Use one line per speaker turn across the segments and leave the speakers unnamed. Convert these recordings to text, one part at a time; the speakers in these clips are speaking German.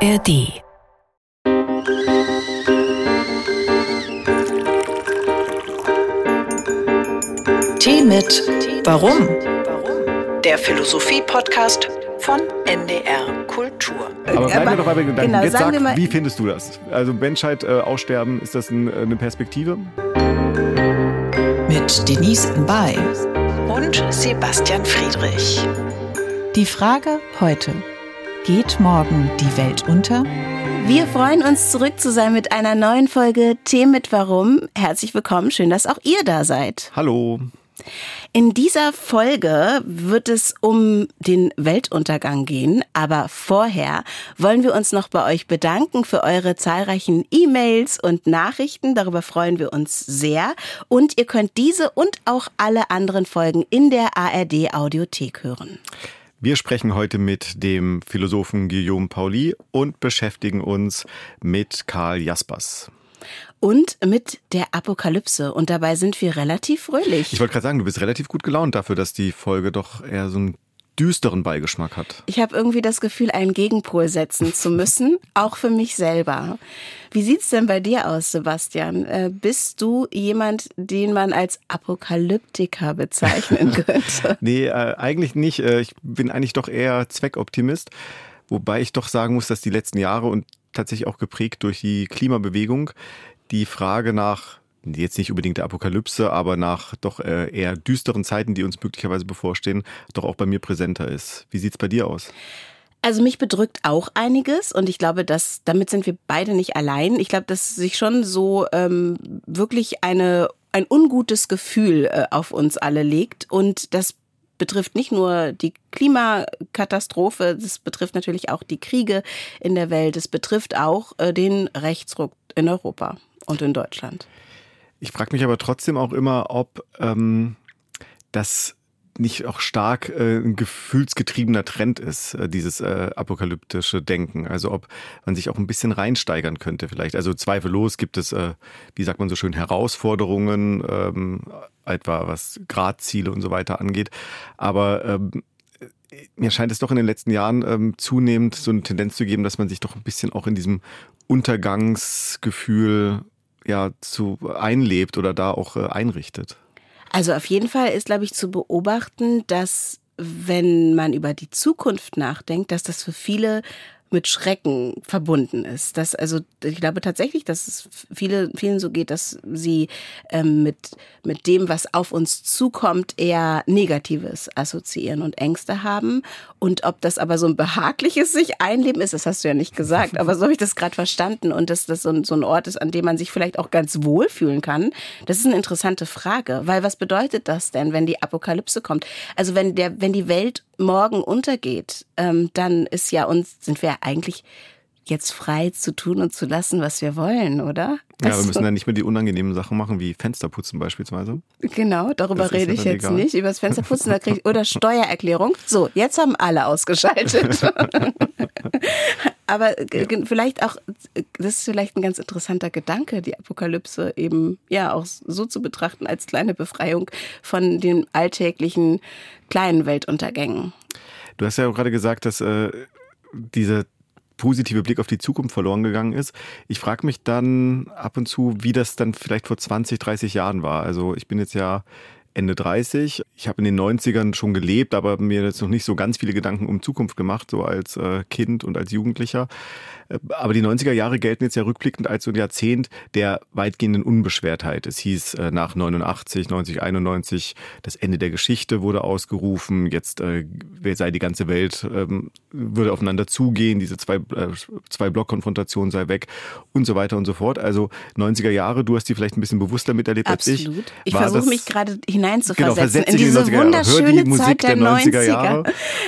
ARD Tee mit Warum? Der Philosophie-Podcast von NDR Kultur.
Aber bleiben wir doch bei den Gedanken.
genau,
Jetzt sag,
mal-
wie findest du das? Also Menschheit äh, aussterben, ist das ein, äh, eine Perspektive?
Mit Denise Mbay und Sebastian Friedrich. Die Frage heute. Geht morgen die Welt unter?
Wir freuen uns, zurück zu sein mit einer neuen Folge Tee mit Warum. Herzlich willkommen, schön, dass auch ihr da seid.
Hallo.
In dieser Folge wird es um den Weltuntergang gehen, aber vorher wollen wir uns noch bei euch bedanken für eure zahlreichen E-Mails und Nachrichten. Darüber freuen wir uns sehr. Und ihr könnt diese und auch alle anderen Folgen in der ARD Audiothek hören.
Wir sprechen heute mit dem Philosophen Guillaume Pauli und beschäftigen uns mit Karl Jaspers.
Und mit der Apokalypse. Und dabei sind wir relativ fröhlich.
Ich wollte gerade sagen, du bist relativ gut gelaunt dafür, dass die Folge doch eher so einen düsteren Beigeschmack hat.
Ich habe irgendwie das Gefühl, einen Gegenpol setzen zu müssen, auch für mich selber. Wie sieht's denn bei dir aus, Sebastian? Äh, bist du jemand, den man als Apokalyptiker bezeichnen könnte?
Nee, äh, eigentlich nicht. Äh, ich bin eigentlich doch eher Zweckoptimist. Wobei ich doch sagen muss, dass die letzten Jahre und tatsächlich auch geprägt durch die Klimabewegung die Frage nach, jetzt nicht unbedingt der Apokalypse, aber nach doch äh, eher düsteren Zeiten, die uns möglicherweise bevorstehen, doch auch bei mir präsenter ist. Wie sieht's bei dir aus?
Also mich bedrückt auch einiges und ich glaube, dass damit sind wir beide nicht allein. Ich glaube, dass sich schon so ähm, wirklich eine ein ungutes Gefühl äh, auf uns alle legt und das betrifft nicht nur die Klimakatastrophe, das betrifft natürlich auch die Kriege in der Welt, es betrifft auch äh, den Rechtsruck in Europa und in Deutschland.
Ich frage mich aber trotzdem auch immer, ob ähm, das nicht auch stark äh, ein gefühlsgetriebener Trend ist, äh, dieses äh, apokalyptische Denken. Also ob man sich auch ein bisschen reinsteigern könnte vielleicht. Also zweifellos gibt es, äh, wie sagt man so schön, Herausforderungen, ähm, etwa was Gradziele und so weiter angeht. Aber ähm, mir scheint es doch in den letzten Jahren ähm, zunehmend so eine Tendenz zu geben, dass man sich doch ein bisschen auch in diesem Untergangsgefühl ja zu einlebt oder da auch äh, einrichtet.
Also auf jeden Fall ist, glaube ich, zu beobachten, dass wenn man über die Zukunft nachdenkt, dass das für viele mit Schrecken verbunden ist. Dass also ich glaube tatsächlich, dass es viele, vielen so geht, dass sie ähm, mit, mit dem, was auf uns zukommt, eher Negatives assoziieren und Ängste haben. Und ob das aber so ein behagliches sich einleben ist, das hast du ja nicht gesagt, aber so habe ich das gerade verstanden und dass das so ein, so ein Ort ist, an dem man sich vielleicht auch ganz wohl fühlen kann. Das ist eine interessante Frage, weil was bedeutet das denn, wenn die Apokalypse kommt? Also wenn der, wenn die Welt morgen untergeht, ähm, dann ist ja uns, sind wir eigentlich jetzt frei zu tun und zu lassen, was wir wollen, oder?
Ja, wir
Also,
müssen dann nicht mehr die unangenehmen Sachen machen, wie Fensterputzen beispielsweise.
Genau, darüber
Das
rede
ja
ich jetzt
egal.
nicht. Über das Fensterputzen da krieg ich, oder Steuererklärung. So, jetzt haben alle ausgeschaltet. Aber g- g- vielleicht auch, das ist vielleicht ein ganz interessanter Gedanke, die Apokalypse eben ja auch so zu betrachten als kleine Befreiung von den alltäglichen kleinen Weltuntergängen.
Du hast ja auch gerade gesagt, dass äh, dieser positive Blick auf die Zukunft verloren gegangen ist. Ich frage mich dann ab und zu, wie das dann vielleicht vor 20, 30 Jahren war. Also ich bin jetzt ja Ende 30. Ich habe in den 90ern schon gelebt, aber mir jetzt noch nicht so ganz viele Gedanken um Zukunft gemacht, so als äh, Kind und als Jugendlicher. Aber die 90er Jahre gelten jetzt ja rückblickend als so ein Jahrzehnt der weitgehenden Unbeschwertheit. Es hieß äh, nach 89, 90, 91, das Ende der Geschichte wurde ausgerufen. Jetzt äh, sei die ganze Welt, ähm, würde aufeinander zugehen, diese zwei, äh, zwei Blockkonfrontation sei weg und so weiter und so fort. Also 90er Jahre, du hast die vielleicht ein bisschen bewusster miterlebt als ich.
Absolut. Ich versuche mich gerade hineinzuversetzen
Genau,
in diese
in die 90er Jahre. Hör
wunderschöne Zeit der,
der 90er
90er.
Jahre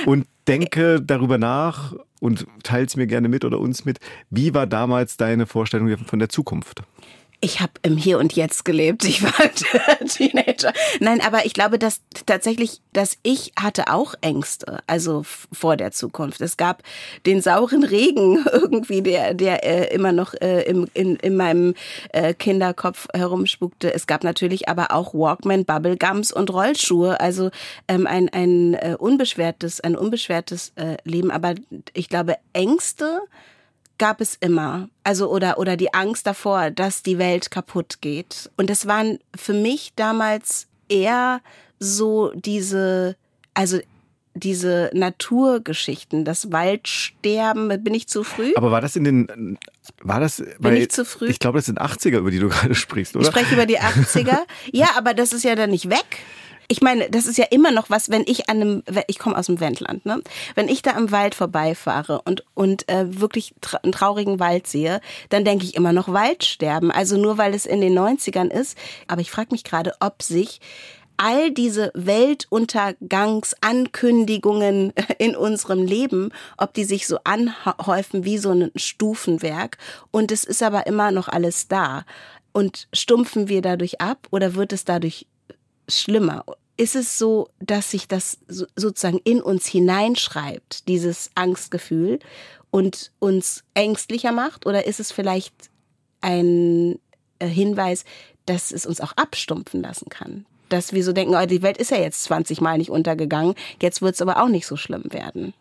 und denke darüber nach und teils mir gerne mit oder uns mit. Wie war damals deine Vorstellung von der Zukunft?
Ich habe im Hier und Jetzt gelebt. Ich war Teenager. Nein, aber ich glaube, dass tatsächlich, dass ich hatte auch Ängste, also vor der Zukunft. Es gab den sauren Regen irgendwie, der, der äh, immer noch äh, im, in, in meinem äh, Kinderkopf herumspukte. Es gab natürlich aber auch Walkman, Bubblegums und Rollschuhe. Also ähm, ein, ein äh, unbeschwertes, ein unbeschwertes äh, Leben. Aber ich glaube, Ängste gab es immer. Also oder oder die Angst davor, dass die Welt kaputt geht. Und das waren für mich damals eher so diese also diese Naturgeschichten, das Waldsterben, bin ich zu früh?
Aber war das in den, war das,
bin ich zu früh?
Ich glaube, das sind 80er, über die du gerade sprichst, oder?
Ich spreche über die 80er. ja, aber das ist ja dann nicht weg ich meine, das ist ja immer noch was, wenn ich an einem, ich komme aus dem Wendland, ne? Wenn ich da am Wald vorbeifahre und, und äh, wirklich tra einen traurigen Wald sehe, dann denke ich immer noch Waldsterben. Also nur weil es in den 90ern ist. Aber ich frage mich gerade, ob sich all diese Weltuntergangsankündigungen in unserem Leben, ob die sich so anhäufen wie so ein Stufenwerk. Und es ist aber immer noch alles da. Und stumpfen wir dadurch ab oder wird es dadurch schlimmer? Ist es so, dass sich das sozusagen in uns hineinschreibt, dieses Angstgefühl und uns ängstlicher macht? Oder ist es vielleicht ein äh, Hinweis, dass es uns auch abstumpfen lassen kann? Dass wir so denken, oh, die Welt ist ja jetzt 20 Mal nicht untergegangen, jetzt wird es aber auch nicht so schlimm werden.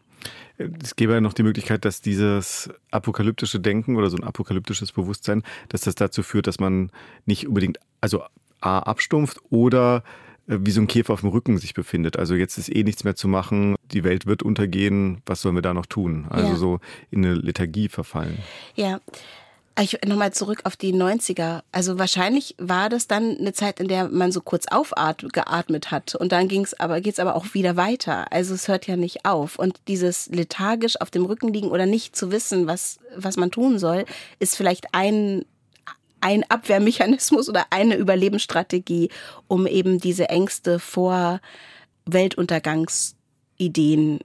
Es gäbe ja noch die Möglichkeit, dass dieses apokalyptische Denken oder so ein apokalyptisches Bewusstsein, dass das dazu führt, dass man nicht unbedingt, also A, abstumpft oder wie so ein Käfer auf dem Rücken sich befindet. Also jetzt ist eh nichts mehr zu machen, die Welt wird untergehen, was sollen wir da noch tun? Also ja. so in eine Lethargie verfallen.
Ja. Ich nochmal zurück auf die 90er. Also wahrscheinlich war das dann eine Zeit, in der man so kurz aufgeatmet hat und dann ging's aber, geht's aber auch wieder weiter. Also es hört ja nicht auf. Und dieses lethargisch auf dem Rücken liegen oder nicht zu wissen, was, was man tun soll, ist vielleicht ein ein Abwehrmechanismus oder eine Überlebensstrategie, um eben diese Ängste vor Weltuntergangsideen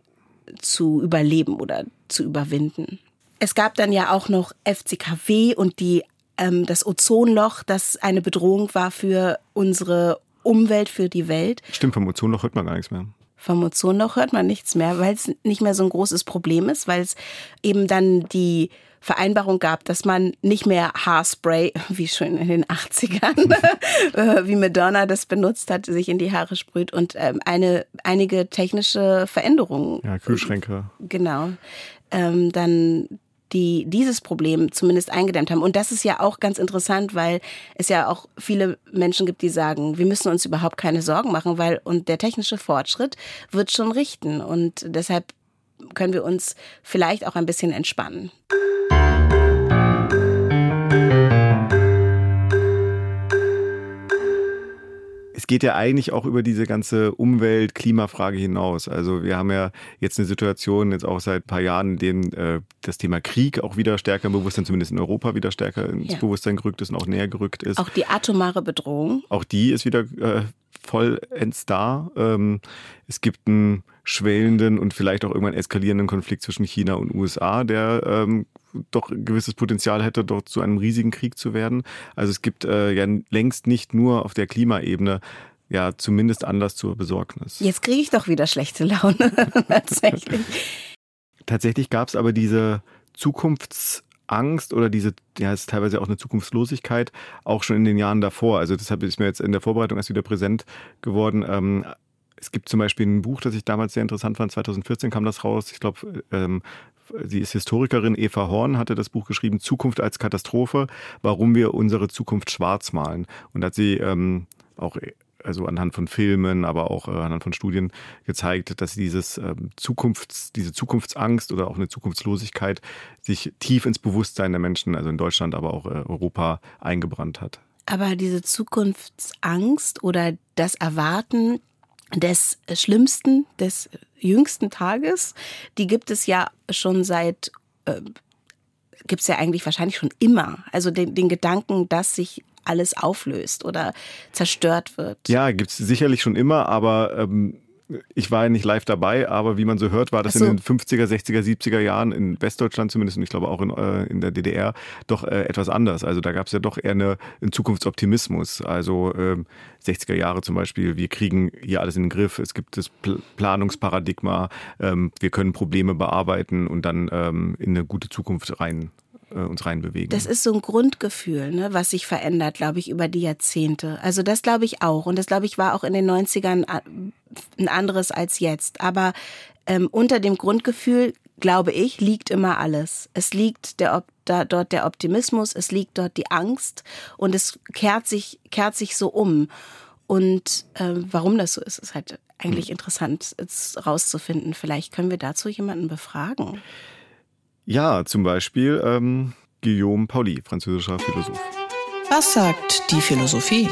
zu überleben oder zu überwinden. Es gab dann ja auch noch FCKW und die, ähm, das Ozonloch, das eine Bedrohung war für unsere Umwelt, für die Welt.
Stimmt, vom Ozonloch hört man gar nichts mehr.
Vom Ozonloch hört man nichts mehr, weil es nicht mehr so ein großes Problem ist, weil es eben dann die Vereinbarung gab, dass man nicht mehr Haarspray, wie schon in den 80ern, äh, wie Madonna das benutzt hat, sich in die Haare sprüht und ähm, eine, einige technische Veränderungen.
Ja, Kühlschränke.
Genau. Ähm, dann die dieses Problem zumindest eingedämmt haben. Und das ist ja auch ganz interessant, weil es ja auch viele Menschen gibt, die sagen, wir müssen uns überhaupt keine Sorgen machen, weil und der technische Fortschritt wird schon richten. Und deshalb können wir uns vielleicht auch ein bisschen entspannen.
Es geht ja eigentlich auch über diese ganze Umwelt-Klimafrage hinaus. Also wir haben ja jetzt eine Situation, jetzt auch seit ein paar Jahren, in dem äh, das Thema Krieg auch wieder stärker im Bewusstsein, zumindest in Europa wieder stärker ins ja. Bewusstsein gerückt ist und auch näher gerückt ist.
Auch die atomare Bedrohung.
Auch die ist wieder äh, vollends da. Ähm, es gibt einen schwellenden und vielleicht auch irgendwann eskalierenden Konflikt zwischen China und USA, der ähm, doch ein gewisses Potenzial hätte, dort zu einem riesigen Krieg zu werden. Also es gibt äh, ja längst nicht nur auf der Klimaebene ja zumindest Anlass zur Besorgnis.
Jetzt kriege ich doch wieder schlechte Laune. Tatsächlich.
Tatsächlich gab es aber diese Zukunftsangst oder diese, ja, ist teilweise auch eine Zukunftslosigkeit, auch schon in den Jahren davor. Also deshalb ist mir jetzt in der Vorbereitung erst wieder präsent geworden. Ähm, es gibt zum Beispiel ein Buch, das ich damals sehr interessant fand. 2014 kam das raus. Ich glaube, ähm, sie ist Historikerin, Eva Horn hatte das Buch geschrieben, Zukunft als Katastrophe, warum wir unsere Zukunft schwarz malen. Und da hat sie ähm, auch also anhand von Filmen, aber auch äh, anhand von Studien gezeigt, dass dieses ähm, Zukunfts, diese Zukunftsangst oder auch eine Zukunftslosigkeit sich tief ins Bewusstsein der Menschen, also in Deutschland, aber auch äh, Europa eingebrannt hat.
Aber diese Zukunftsangst oder das Erwarten des Schlimmsten, des jüngsten Tages, die gibt es ja schon seit, äh, gibt es ja eigentlich wahrscheinlich schon immer. Also den, den Gedanken, dass sich alles auflöst oder zerstört wird.
Ja, gibt es sicherlich schon immer, aber ähm, ich war ja nicht live dabei, aber wie man so hört, war das so. in den 50er, 60er, 70er Jahren in Westdeutschland zumindest und ich glaube auch in, äh, in der DDR doch äh, etwas anders. Also da gab es ja doch eher eine, einen Zukunftsoptimismus. Also ähm, 60er Jahre zum Beispiel, wir kriegen hier alles in den Griff, es gibt das Pl Planungsparadigma, ähm, wir können Probleme bearbeiten und dann ähm, in eine gute Zukunft rein äh, uns reinbewegen.
Das ist so ein Grundgefühl, ne, was sich verändert, glaube ich, über die Jahrzehnte. Also das glaube ich auch. Und das, glaube ich, war auch in den 90ern ein anderes als jetzt. Aber ähm, unter dem Grundgefühl, glaube ich, liegt immer alles. Es liegt der, da, dort der Optimismus, es liegt dort die Angst und es kehrt sich, kehrt sich so um. Und äh, warum das so ist, ist halt eigentlich hm. interessant rauszufinden. Vielleicht können wir dazu jemanden befragen.
Ja, zum Beispiel ähm, Guillaume Pauli, französischer Philosoph.
Was sagt die Philosophie?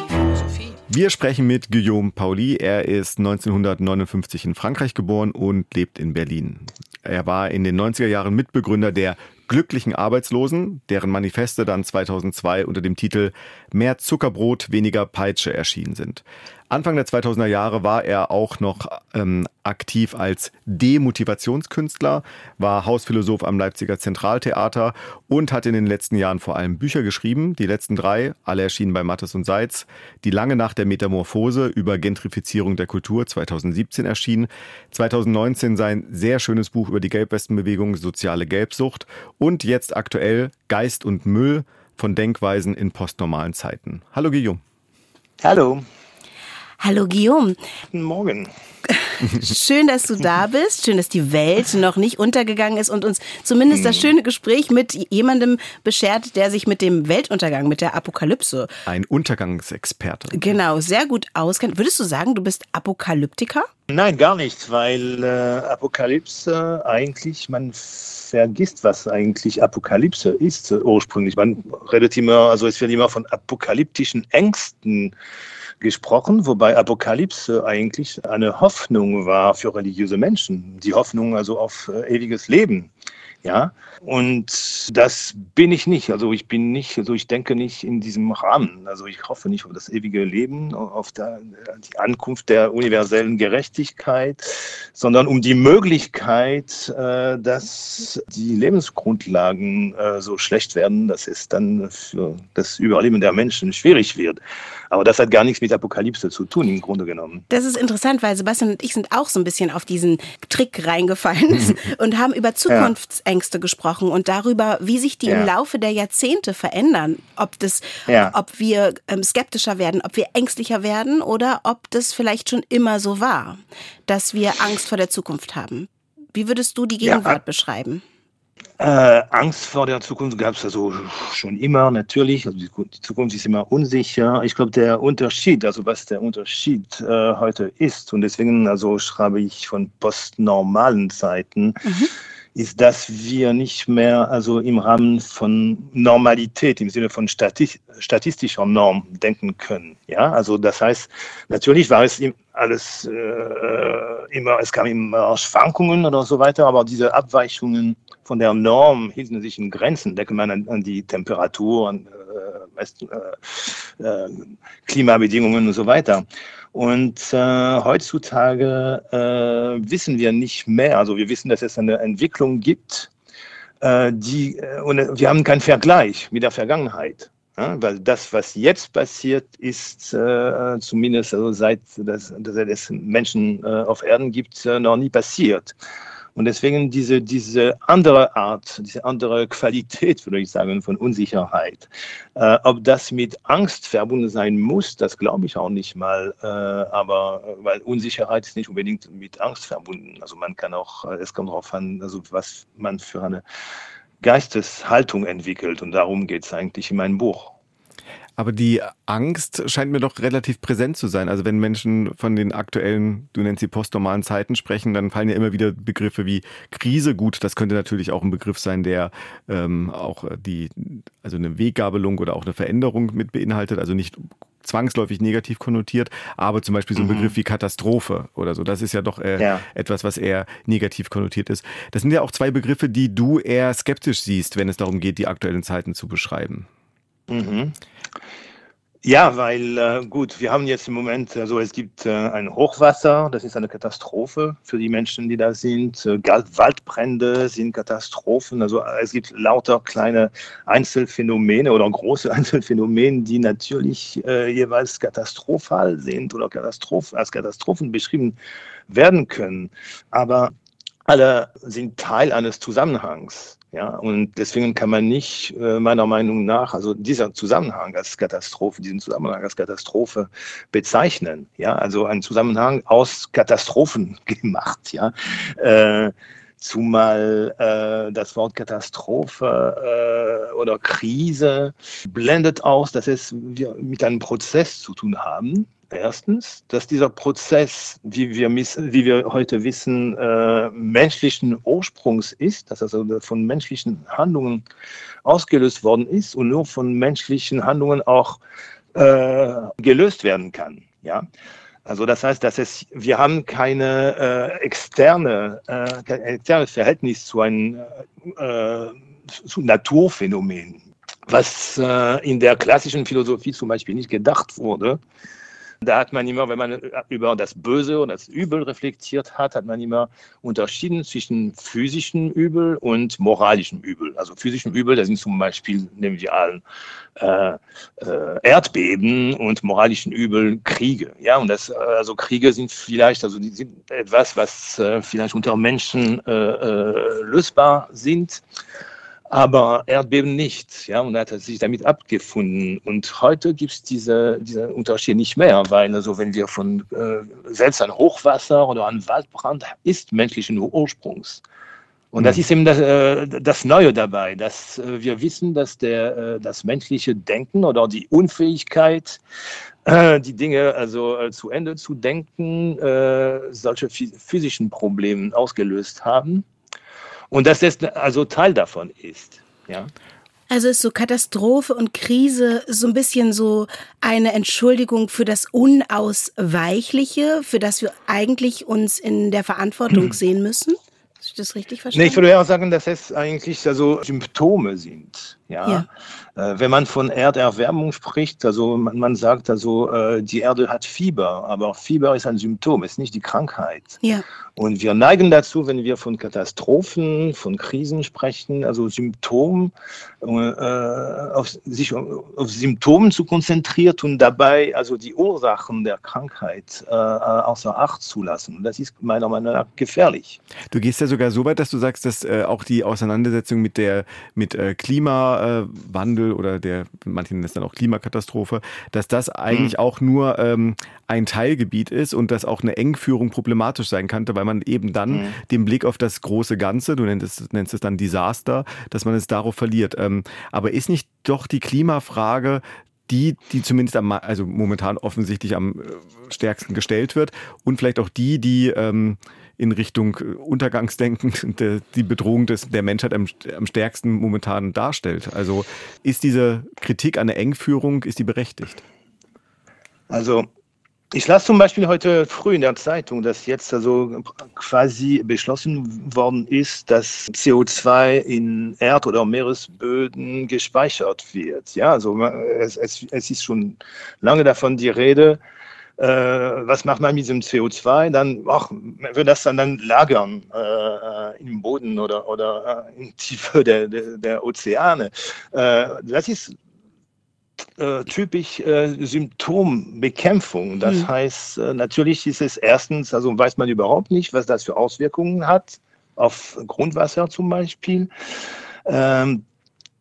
Wir sprechen mit Guillaume Pauli. Er ist 1959 in Frankreich geboren und lebt in Berlin. Er war in den 90er Jahren Mitbegründer der glücklichen Arbeitslosen, deren Manifeste dann 2002 unter dem Titel Mehr Zuckerbrot, weniger Peitsche erschienen sind. Anfang der 2000er Jahre war er auch noch ähm, aktiv als Demotivationskünstler, war Hausphilosoph am Leipziger Zentraltheater und hat in den letzten Jahren vor allem Bücher geschrieben. Die letzten drei, alle erschienen bei Mattes und Seitz. Die lange Nacht der Metamorphose über Gentrifizierung der Kultur 2017 erschienen. 2019 sein sehr schönes Buch über die Gelbwestenbewegung Soziale Gelbsucht und jetzt aktuell Geist und Müll von Denkweisen in postnormalen Zeiten. Hallo Guillaume.
Hallo.
Hallo Guillaume.
Guten Morgen.
Schön, dass du da bist. Schön, dass die Welt noch nicht untergegangen ist und uns zumindest das hm. schöne Gespräch mit jemandem beschert, der sich mit dem Weltuntergang, mit der Apokalypse.
Ein Untergangsexperte.
Genau, sehr gut auskennt. Würdest du sagen, du bist Apokalyptiker?
Nein, gar nicht, weil äh, Apokalypse eigentlich, man vergisst, was eigentlich Apokalypse ist äh, ursprünglich. Man redet immer, also es wird immer von apokalyptischen Ängsten gesprochen, wobei Apokalypse eigentlich eine Hoffnung war für religiöse Menschen. Die Hoffnung also auf äh, ewiges Leben. Ja, und das bin ich nicht. Also ich bin nicht, also ich denke nicht in diesem Rahmen. Also ich hoffe nicht auf das ewige Leben, auf der, die Ankunft der universellen Gerechtigkeit, sondern um die Möglichkeit, äh, dass die Lebensgrundlagen äh, so schlecht werden, dass es dann für das Überleben der Menschen schwierig wird. Aber das hat gar nichts mit Apokalypse zu tun, im Grunde genommen.
Das ist interessant, weil Sebastian und ich sind auch so ein bisschen auf diesen Trick reingefallen und haben über Zukunftsängste ja. gesprochen und darüber, wie sich die ja. im Laufe der Jahrzehnte verändern. Ob, das, ja. ob wir ähm, skeptischer werden, ob wir ängstlicher werden oder ob das vielleicht schon immer so war, dass wir Angst vor der Zukunft haben. Wie würdest du die Gegenwart beschreiben?
Äh, Angst vor der Zukunft gab es also schon immer, natürlich. Also die, die Zukunft ist immer unsicher. Ich glaube, der Unterschied, also was der Unterschied äh, heute ist, und deswegen also schreibe ich von postnormalen Zeiten, mhm ist, dass wir nicht mehr also im Rahmen von Normalität, im Sinne von statistischer Norm denken können. Ja, also das heißt, natürlich war es alles äh, immer, es kam immer Schwankungen oder so weiter, aber diese Abweichungen von der Norm in Grenzen. Denke man an, an die Temperatur, an äh, äh, Klimabedingungen und so weiter. Und äh, heutzutage äh, wissen wir nicht mehr. Also wir wissen, dass es eine Entwicklung gibt, äh, die äh, und wir haben keinen Vergleich mit der Vergangenheit. Ja, weil das, was jetzt passiert, ist äh, zumindest also seit es Menschen äh, auf Erden gibt, äh, noch nie passiert. Und deswegen diese, diese andere Art, diese andere Qualität, würde ich sagen, von Unsicherheit. Äh, ob das mit Angst verbunden sein muss, das glaube ich auch nicht mal. Äh, aber weil Unsicherheit ist nicht unbedingt mit Angst verbunden. Also man kann auch, äh, es kommt darauf an, also was man für eine Geisteshaltung entwickelt. Und darum geht es eigentlich in meinem Buch.
Aber die Angst scheint mir doch relativ präsent zu sein. Also wenn Menschen von den aktuellen, du nennst sie postnormalen Zeiten sprechen, dann fallen ja immer wieder Begriffe wie Krise. Gut, das könnte natürlich auch ein Begriff sein, der ähm, auch die, also eine Weggabelung oder auch eine Veränderung mit beinhaltet. Also nicht zwangsläufig negativ konnotiert, aber zum Beispiel so ein mhm. Begriff wie Katastrophe oder so, das ist ja doch äh, ja. etwas, was eher negativ konnotiert ist. Das sind ja auch zwei Begriffe, die du eher skeptisch siehst, wenn es darum geht, die aktuellen Zeiten zu beschreiben. Mhm.
Ja, weil äh, gut, wir haben jetzt im Moment, also es gibt äh, ein Hochwasser, das ist eine Katastrophe für die Menschen, die da sind. Äh, Waldbrände sind Katastrophen. Also es gibt lauter kleine Einzelfänomene oder große Einzelfänomene, die natürlich äh, jeweils katastrophal sind oder Katastroph als Katastrophen beschrieben werden können. Aber alle sind Teil eines Zusammenhangs. Ja, und deswegen kann man nicht, äh, meiner Meinung nach, also dieser Zusammenhang als Katastrophe, diesen Zusammenhang als Katastrophe bezeichnen. Ja, also ein Zusammenhang aus Katastrophen gemacht. Ja, äh, zumal äh, das Wort Katastrophe äh, oder Krise blendet aus, dass es wir mit einem Prozess zu tun haben. Erstens, dass dieser Prozess, wie wir, wie wir heute wissen, äh, menschlichen Ursprungs ist, dass also von menschlichen Handlungen ausgelöst worden ist und nur von menschlichen Handlungen auch äh, gelöst werden kann. Ja? Also das heißt, dass es, wir haben keine äh, externe, äh, kein externes Verhältnis zu einem äh, zu Naturphänomen, was äh, in der klassischen Philosophie zum Beispiel nicht gedacht wurde. Da hat man immer, wenn man über das Böse und das Übel reflektiert hat, hat man immer unterschieden zwischen physischem Übel und moralischem Übel. Also physischem Übel, das sind zum Beispiel, nehmen wir an, äh, äh, Erdbeben und moralischen Übel Kriege. Ja, und das, also Kriege sind vielleicht, also die sind etwas, was äh, vielleicht unter Menschen äh, äh, lösbar sind aber Erdbeben nicht. Ja, und er hat sich damit abgefunden. Und heute gibt es diese, diesen Unterschied nicht mehr, weil also wenn wir von äh, selbst ein Hochwasser oder ein Waldbrand ist menschlichen Ursprungs. Und das mhm. ist eben das, äh, das Neue dabei, dass äh, wir wissen, dass der, äh, das menschliche Denken oder die Unfähigkeit, äh, die Dinge also zu Ende zu denken, solche physischen Probleme ausgelöst haben. Und dass das also Teil davon ist. Ja.
Also ist so Katastrophe und Krise so ein bisschen so eine Entschuldigung für das Unausweichliche, für das wir eigentlich uns in der Verantwortung sehen müssen? Ist ich das richtig verstanden?
Nee, ich würde ja auch sagen, dass es eigentlich also Symptome sind. Ja. ja. Äh, wenn man von Erderwärmung spricht, also man, man sagt also, äh, die Erde hat Fieber, aber Fieber ist ein Symptom, ist nicht die Krankheit.
Ja.
Und wir neigen dazu, wenn wir von Katastrophen, von Krisen sprechen, also Symptom, äh, auf sich auf Symptomen zu konzentrieren und dabei also die Ursachen der Krankheit äh, außer Acht zu lassen. Das ist meiner Meinung nach gefährlich.
Du gehst ja sogar so weit, dass du sagst, dass äh, auch die Auseinandersetzung mit der mit äh, Klima Klimawandel oder der, manche nennen es dann auch Klimakatastrophe, dass das eigentlich mhm. auch nur ähm, ein Teilgebiet ist und dass auch eine Engführung problematisch sein könnte, weil man eben dann mhm. den Blick auf das große Ganze, du nennst es, nennst es dann Desaster, dass man es darauf verliert. Ähm, aber ist nicht doch die Klimafrage die, die zumindest am, also momentan offensichtlich am äh, stärksten gestellt wird und vielleicht auch die, die ähm, in Richtung äh, Untergangsdenken die Bedrohung des, der Menschheit am, am stärksten momentan darstellt. Also ist diese Kritik an der Engführung, ist die berechtigt?
Also ich las zum Beispiel heute früh in der Zeitung, dass jetzt also quasi beschlossen worden ist, dass CO2 in Erd- oder Meeresböden gespeichert wird. Ja, also es, es, es ist schon lange davon die Rede, äh, was macht man mit diesem CO2? Dann ach, man wird das dann, dann lagern äh, im Boden oder, oder äh, in Tiefe der, der, der Ozeane. Äh, das ist äh, typisch äh, Symptombekämpfung. Das mhm. heißt, natürlich ist es erstens, also weiß man überhaupt nicht, was das für Auswirkungen hat auf Grundwasser zum Beispiel. Ähm,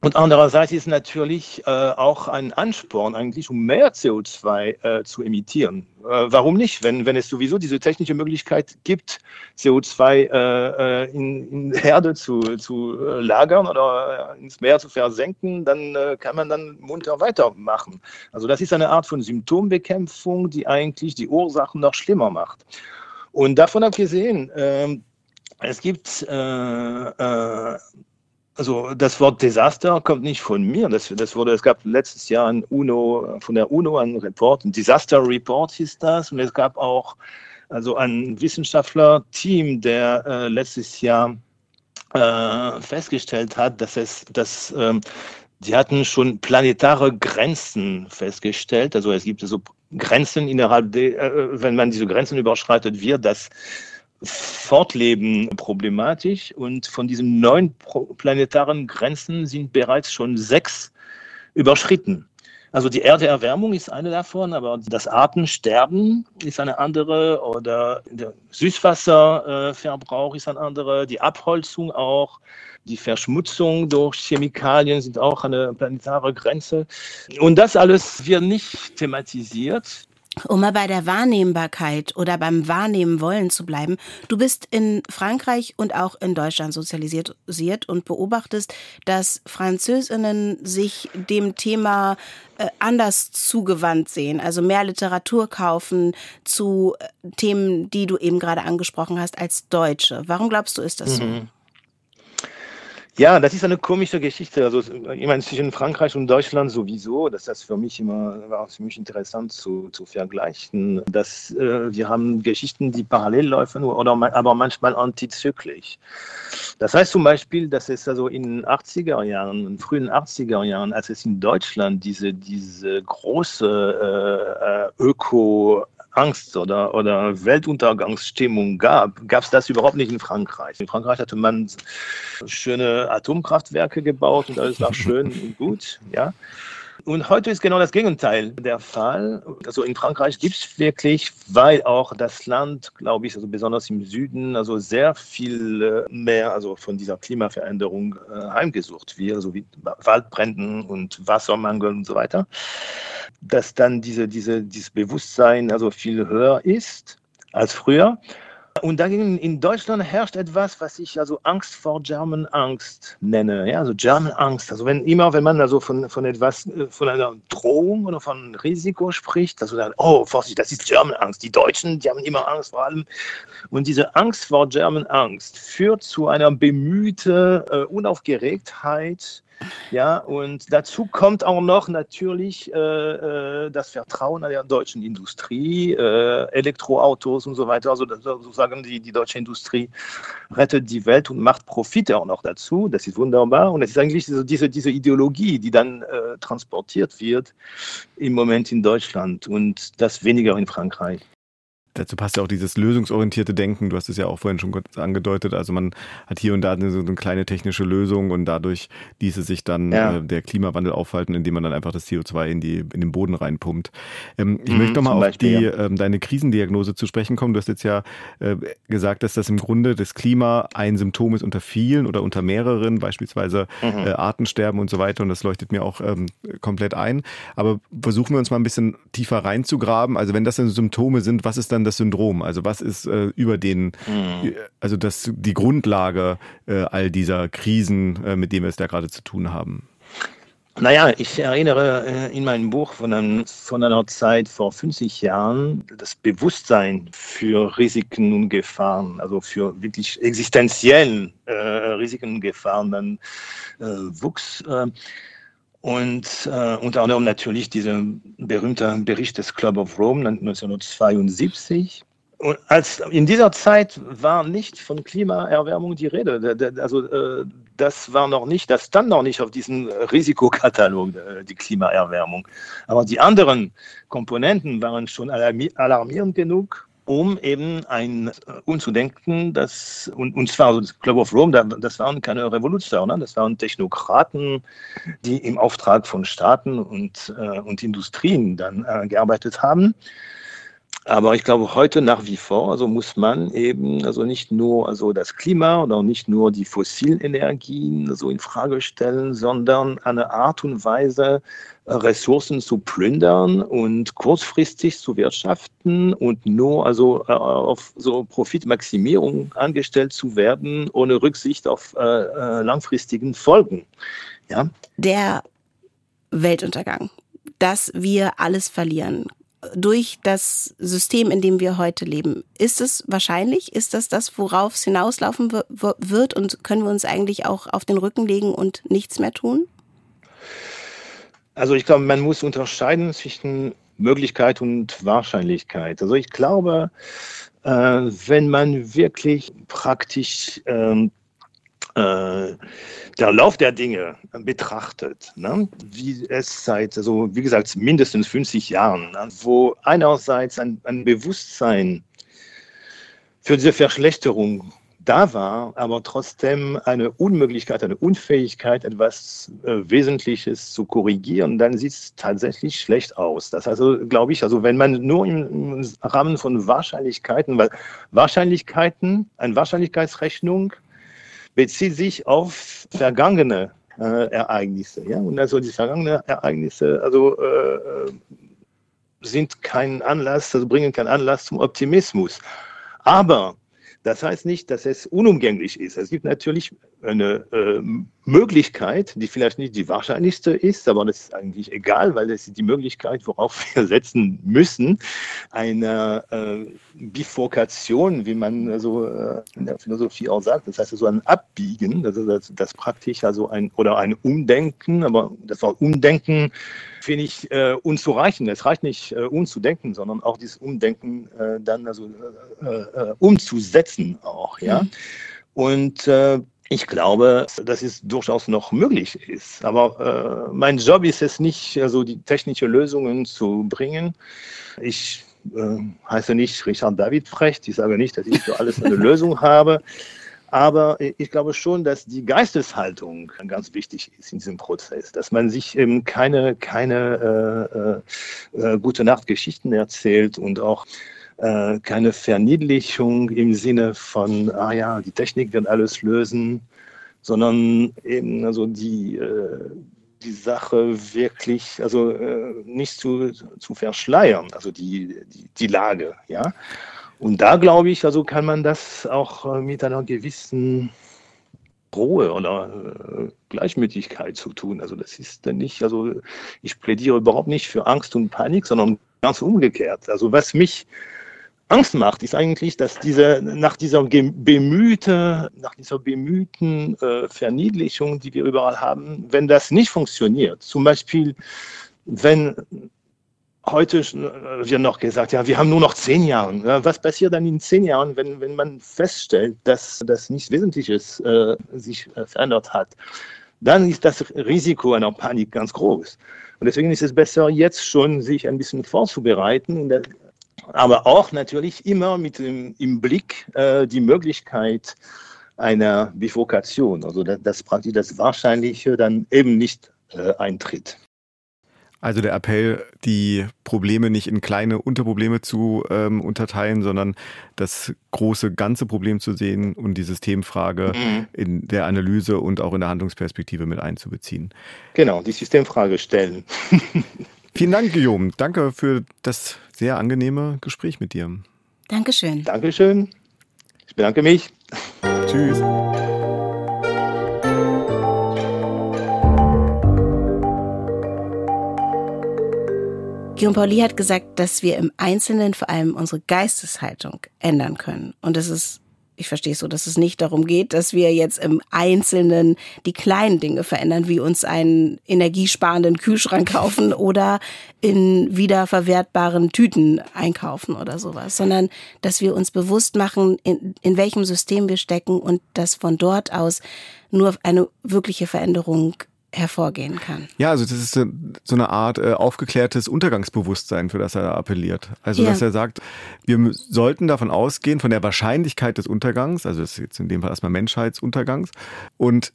und andererseits ist natürlich äh, auch ein Ansporn, eigentlich um mehr CO2 äh, zu emittieren. Äh, warum nicht, wenn, wenn es sowieso diese technische Möglichkeit gibt, CO2 äh, äh, in, in Erde zu, zu äh, lagern oder ins Meer zu versenken, dann kann man dann munter weitermachen. Also das ist eine Art von Symptombekämpfung, die eigentlich die Ursachen noch schlimmer macht. Und davon abgesehen, ähm, es gibt also das Wort Desaster kommt nicht von mir. Das, das wurde, es gab letztes Jahr ein UNO, von der UNO einen Report, ein Disaster Report hieß das. Und es gab auch also ein Wissenschaftler-Team, der äh, letztes Jahr äh, festgestellt hat, dass es, dass ähm, die hatten schon planetare Grenzen festgestellt. Also es gibt so Grenzen innerhalb der, äh, wenn man diese Grenzen überschreitet, wird das Fortleben problematisch und von diesen neun planetaren Grenzen sind bereits schon sechs überschritten. Also die Erderwärmung ist eine davon, aber das Artensterben ist eine andere oder der Süßwasserverbrauch ist eine andere, die Abholzung auch. Die Verschmutzung durch Chemikalien sind auch eine planetare Grenze. Und das alles wird nicht thematisiert.
Um mal bei der Wahrnehmbarkeit oder beim Wahrnehmen wollen zu bleiben, du bist in Frankreich und auch in Deutschland sozialisiert und beobachtest, dass Französinnen sich dem Thema äh, anders zugewandt sehen, also mehr Literatur kaufen zu äh, Themen, die du eben gerade angesprochen hast, als Deutsche. Warum glaubst du, ist das so? Mhm.
Ja, das ist eine komische Geschichte. Also ich meine, zwischen Frankreich und Deutschland sowieso, das ist für mich immer war für mich interessant zu, zu vergleichen. Dass äh, wir haben Geschichten, die parallel laufen, oder aber manchmal antizyklisch. Das heißt zum Beispiel, dass es also in den 80er Jahren, in den frühen 80er Jahren, als es in Deutschland diese, diese große äh, äh Öko Angst oder, oder Weltuntergangsstimmung gab, gab es das überhaupt nicht in Frankreich. In Frankreich hatte man schöne Atomkraftwerke gebaut und alles war schön und gut. Ja. Und heute ist genau das Gegenteil der Fall. Also in Frankreich gibt es wirklich, weil auch das Land, glaube ich, also besonders im Süden, also sehr viel äh, mehr also von dieser Klimaveränderung äh, heimgesucht wird, so wie Waldbränden und Wassermangel und so weiter, dass dann diese, diese, dieses Bewusstsein also viel höher ist als früher. Und dagegen in Deutschland herrscht etwas, was ich also Angst vor German Angst nenne. Ja, also German Angst. Also wenn immer, wenn man also von, von etwas, äh, von einer Drohung oder von Risiko spricht, also dann, oh, Vorsicht, das ist German Angst. Die Deutschen, die haben immer Angst vor allem. Und diese Angst vor German Angst führt zu einer bemühte äh, Unaufgeregtheit, ja, und dazu kommt auch noch natürlich äh, äh, das Vertrauen an der deutschen Industrie, äh, Elektroautos und so weiter. Also sozusagen die, die deutsche Industrie rettet die Welt und macht Profite auch noch dazu. Das ist wunderbar. Und es ist eigentlich diese, diese, diese Ideologie, die dann äh, transportiert wird im Moment in Deutschland und das weniger in Frankreich.
Dazu passt ja auch dieses lösungsorientierte Denken. Du hast es ja auch vorhin schon kurz angedeutet. Also man hat hier und da so eine kleine technische Lösung und dadurch ließe sich dann ja. äh, der Klimawandel aufhalten, indem man dann einfach das CO2 in, die, in den Boden reinpumpt. Ähm, ich mhm, möchte nochmal auf Beispiel, die, ja. ähm, deine Krisendiagnose zu sprechen kommen. Du hast jetzt ja äh, gesagt, dass das im Grunde das Klima ein Symptom ist unter vielen oder unter mehreren, beispielsweise mhm. äh, Artensterben und so weiter. Und das leuchtet mir auch ähm, komplett ein. Aber versuchen wir uns mal ein bisschen tiefer reinzugraben. Also wenn das Symptome sind, was ist dann dann das Syndrom? Also was ist äh, über den, mhm. also das, die Grundlage äh, all dieser Krisen, äh, mit denen wir es da gerade zu tun haben?
Naja, ich erinnere äh, in meinem Buch von, einem, von, einer Zeit vor 50 Jahren, das Bewusstsein für Risiken und Gefahren, also für wirklich existenziellen äh, Risiken und Gefahren, dann äh, wuchs. Äh, und äh, unter anderem natürlich dieser berühmte Bericht des Club of Rome 1972. Und als, in dieser Zeit war nicht von Klimaerwärmung die Rede. Also äh, das war noch nicht, das stand noch nicht auf diesem Risikokatalog, äh, die Klimaerwärmung. Aber die anderen Komponenten waren schon alarmierend genug um eben ein äh, umzudenken, dass, und, und zwar das Club of Rome, das waren keine Revolutionäre, das waren Technokraten, die im Auftrag von Staaten und, äh, und Industrien dann äh, gearbeitet haben. Aber ich glaube, heute nach wie vor, also muss man eben also nicht nur also das Klima oder nicht nur die fossilen Energien so in Frage stellen, sondern eine Art und Weise, Ressourcen zu plündern und kurzfristig zu wirtschaften und nur also äh, auf so Profitmaximierung angestellt zu werden, ohne Rücksicht auf äh, äh langfristigen Folgen. Ja?
Der Weltuntergang, dass wir alles verlieren, durch das System, in dem wir heute leben. Ist es wahrscheinlich? Ist das das, worauf es hinauslaufen wird? Und können wir uns eigentlich auch auf den Rücken legen und nichts mehr tun?
Also ich glaube, man muss unterscheiden zwischen Möglichkeit und Wahrscheinlichkeit. Also ich glaube, äh, wenn man wirklich praktisch ähm, äh, der Lauf der Dinge betrachtet, ne, wie es seit, also wie gesagt, mindestens 50 Jahren, ne, wo einerseits ein, ein Bewusstsein für diese Verschlechterung da war, aber trotzdem eine Unmöglichkeit, eine Unfähigkeit, etwas äh, Wesentliches zu korrigieren, dann sieht es tatsächlich schlecht aus. Das also, glaube ich, also wenn man nur im Rahmen von Wahrscheinlichkeiten, weil Wahrscheinlichkeiten, eine Wahrscheinlichkeitsrechnung bezieht sich auf vergangene äh, Ereignisse. Ja? Und also die vergangenen Ereignisse also, äh, sind kein Anlass, also bringen keinen Anlass zum Optimismus. Aber das heißt nicht, dass es unumgänglich ist. Es gibt natürlich eine äh, Möglichkeit, die vielleicht nicht die wahrscheinlichste ist, aber das ist eigentlich egal, weil das ist die Möglichkeit, worauf wir setzen müssen, eine äh, Bifurkation, wie man also äh, in der Philosophie auch sagt. Das heißt so ein Abbiegen, das ist das, das praktisch also ein oder ein Umdenken, aber das Wort Umdenken finde ich äh, unzureichend. Es reicht nicht, äh, umzudenken, sondern auch dieses Umdenken äh, dann also äh, äh, umzusetzen auch, ja. Mhm. Und äh, ich glaube, dass es durchaus noch möglich ist. Aber äh, mein Job ist es nicht, also die technischen Lösungen zu bringen. Ich äh, heiße nicht Richard David Frecht. Ich sage nicht, dass ich für alles eine Lösung habe. Aber ich glaube schon, dass die Geisteshaltung ganz wichtig ist in diesem Prozess, dass man sich eben keine, keine äh, äh, äh gute Nachtgeschichten erzählt und auch äh, keine Verniedlichung im Sinne von, ah ja, die Technik wird alles lösen, sondern eben also die, äh, die Sache wirklich, also äh, nicht zu, zu verschleiern, also die, die, die Lage, ja. Und da glaube ich, also kann man das auch äh, mit einer gewissen Ruhe oder äh, Gleichmütigkeit zu tun. Also das ist dann nicht, also ich plädiere überhaupt nicht für Angst und Panik, sondern ganz umgekehrt. Also was mich Angst macht, ist eigentlich, dass diese, nach dieser bemühte, nach dieser bemühten äh, Verniedlichung, die wir überall haben, wenn das nicht funktioniert, zum Beispiel, wenn heute äh, wird noch gesagt, ja, wir haben nur noch zehn Jahre. Was passiert dann in zehn Jahren, wenn, wenn man feststellt, dass das nichts Wesentliches äh, sich äh, verändert hat? Dann ist das Risiko einer Panik ganz groß. Und deswegen ist es besser, jetzt schon sich ein bisschen vorzubereiten, aber auch natürlich immer mit dem, im Blick äh, die Möglichkeit einer Bifurkation, also dass, dass praktisch das Wahrscheinliche dann eben nicht äh, eintritt.
Also der Appell, die Probleme nicht in kleine Unterprobleme zu ähm, unterteilen, sondern das große ganze Problem zu sehen und die Systemfrage mhm. in der Analyse und auch in der Handlungsperspektive mit einzubeziehen.
Genau, die Systemfrage stellen.
Vielen Dank, Guillaume. Danke für das sehr angenehme Gespräch mit dir.
Dankeschön.
Dankeschön. Ich bedanke mich.
Tschüss.
Guillaume Pauli hat gesagt, dass wir im Einzelnen vor allem unsere Geisteshaltung ändern können. Und das ist, ich verstehe es so, dass es nicht darum geht, dass wir jetzt im Einzelnen die kleinen Dinge verändern, wie uns einen energiesparenden Kühlschrank kaufen oder in wiederverwertbaren Tüten einkaufen oder sowas, sondern dass wir uns bewusst machen, in, in welchem System wir stecken und dass von dort aus nur eine wirkliche Veränderung hervorgehen kann.
Ja, also das ist so eine Art äh, aufgeklärtes Untergangsbewusstsein, für das er appelliert. Also, ja. dass er sagt, wir sollten davon ausgehen, von der Wahrscheinlichkeit des Untergangs, also das ist jetzt in dem Fall erstmal Menschheitsuntergangs, und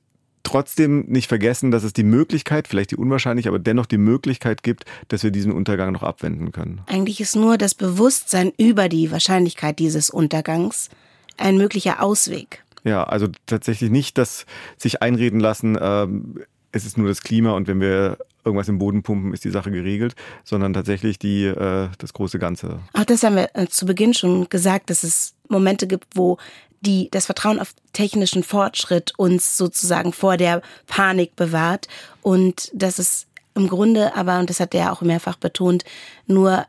trotzdem nicht vergessen, dass es die Möglichkeit, vielleicht die unwahrscheinlich, aber dennoch die Möglichkeit gibt, dass wir diesen Untergang noch abwenden können.
Eigentlich ist nur das Bewusstsein über die Wahrscheinlichkeit dieses Untergangs ein möglicher Ausweg.
Ja, also tatsächlich nicht das sich einreden lassen, ähm, es ist nur das Klima und wenn wir irgendwas im Boden pumpen, ist die Sache geregelt, sondern tatsächlich die, äh, das große Ganze.
Auch das haben wir äh, zu Beginn schon gesagt, dass es Momente gibt, wo die, das Vertrauen auf technischen Fortschritt uns sozusagen vor der Panik bewahrt und dass es im Grunde aber, und das hat er auch mehrfach betont, nur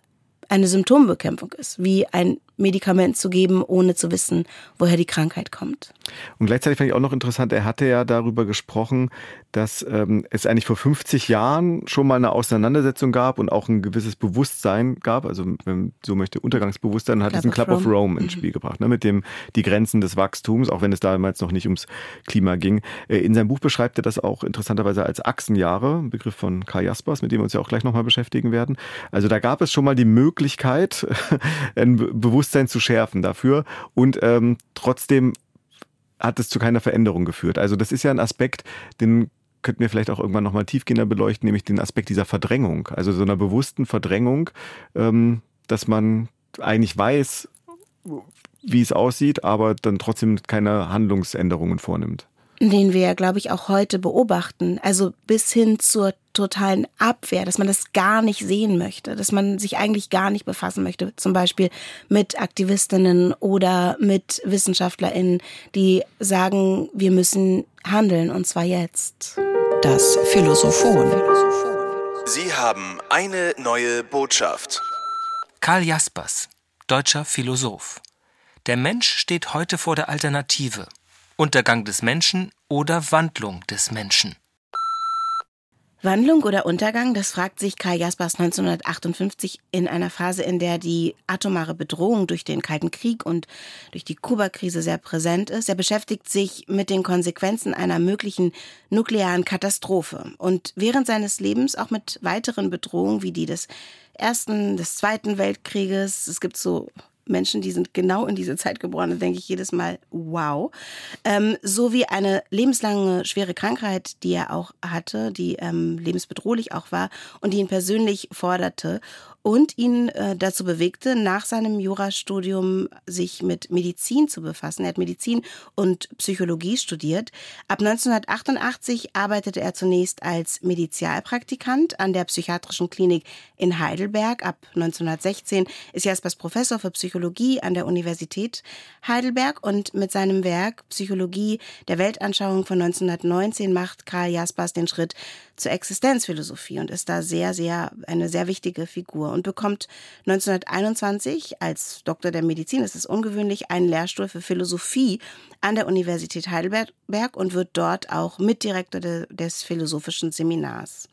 eine Symptombekämpfung ist, wie ein Medikament zu geben, ohne zu wissen, woher die Krankheit kommt.
Und gleichzeitig fand ich auch noch interessant, er hatte ja darüber gesprochen, dass ähm, es eigentlich vor 50 Jahren schon mal eine Auseinandersetzung gab und auch ein gewisses Bewusstsein gab, also wenn man so möchte, Untergangsbewusstsein, hat diesen Club of Rome, Rome ins mhm. Spiel gebracht, ne, mit dem die Grenzen des Wachstums, auch wenn es damals noch nicht ums Klima ging. Äh, in seinem Buch beschreibt er das auch interessanterweise als Achsenjahre, ein Begriff von Karl Jaspers, mit dem wir uns ja auch gleich nochmal beschäftigen werden. Also da gab es schon mal die Möglichkeit, ein Bewusstsein zu schärfen dafür und ähm, trotzdem hat es zu keiner Veränderung geführt. Also das ist ja ein Aspekt, den könnten wir vielleicht auch irgendwann nochmal tiefgehender beleuchten, nämlich den Aspekt dieser Verdrängung, also so einer bewussten Verdrängung, ähm, dass man eigentlich weiß, wie es aussieht, aber dann trotzdem keine Handlungsänderungen vornimmt.
Den wir, glaube ich, auch heute beobachten. Also bis hin zur totalen Abwehr, dass man das gar nicht sehen möchte, dass man sich eigentlich gar nicht befassen möchte, zum Beispiel mit Aktivistinnen oder mit WissenschaftlerInnen, die sagen, wir müssen handeln und zwar jetzt.
Das Philosophon.
Sie haben eine neue Botschaft.
Karl Jaspers, deutscher Philosoph. Der Mensch steht heute vor der Alternative. Untergang des Menschen oder Wandlung des Menschen.
Wandlung oder Untergang, das fragt sich Karl Jaspers 1958 in einer Phase, in der die atomare Bedrohung durch den Kalten Krieg und durch die Kuba-Krise sehr präsent ist. Er beschäftigt sich mit den Konsequenzen einer möglichen nuklearen Katastrophe und während seines Lebens auch mit weiteren Bedrohungen wie die des Ersten, des Zweiten Weltkrieges. Es gibt so Menschen, die sind genau in diese Zeit geboren, da denke ich jedes Mal, wow. Ähm, so wie eine lebenslange schwere Krankheit, die er auch hatte, die ähm, lebensbedrohlich auch war und die ihn persönlich forderte und ihn äh, dazu bewegte, nach seinem Jurastudium sich mit Medizin zu befassen. Er hat Medizin und Psychologie studiert. Ab 1988 arbeitete er zunächst als Medizialpraktikant an der Psychiatrischen Klinik in Heidelberg. Ab 1916 ist er als Professor für Psychologie an der Universität Heidelberg und mit seinem Werk Psychologie der Weltanschauung von 1919 macht Karl Jaspers den Schritt zur Existenzphilosophie und ist da sehr, sehr eine sehr wichtige Figur und bekommt 1921 als Doktor der Medizin, das ist ungewöhnlich, einen Lehrstuhl für Philosophie an der Universität Heidelberg und wird dort auch Mitdirektor de, des philosophischen Seminars.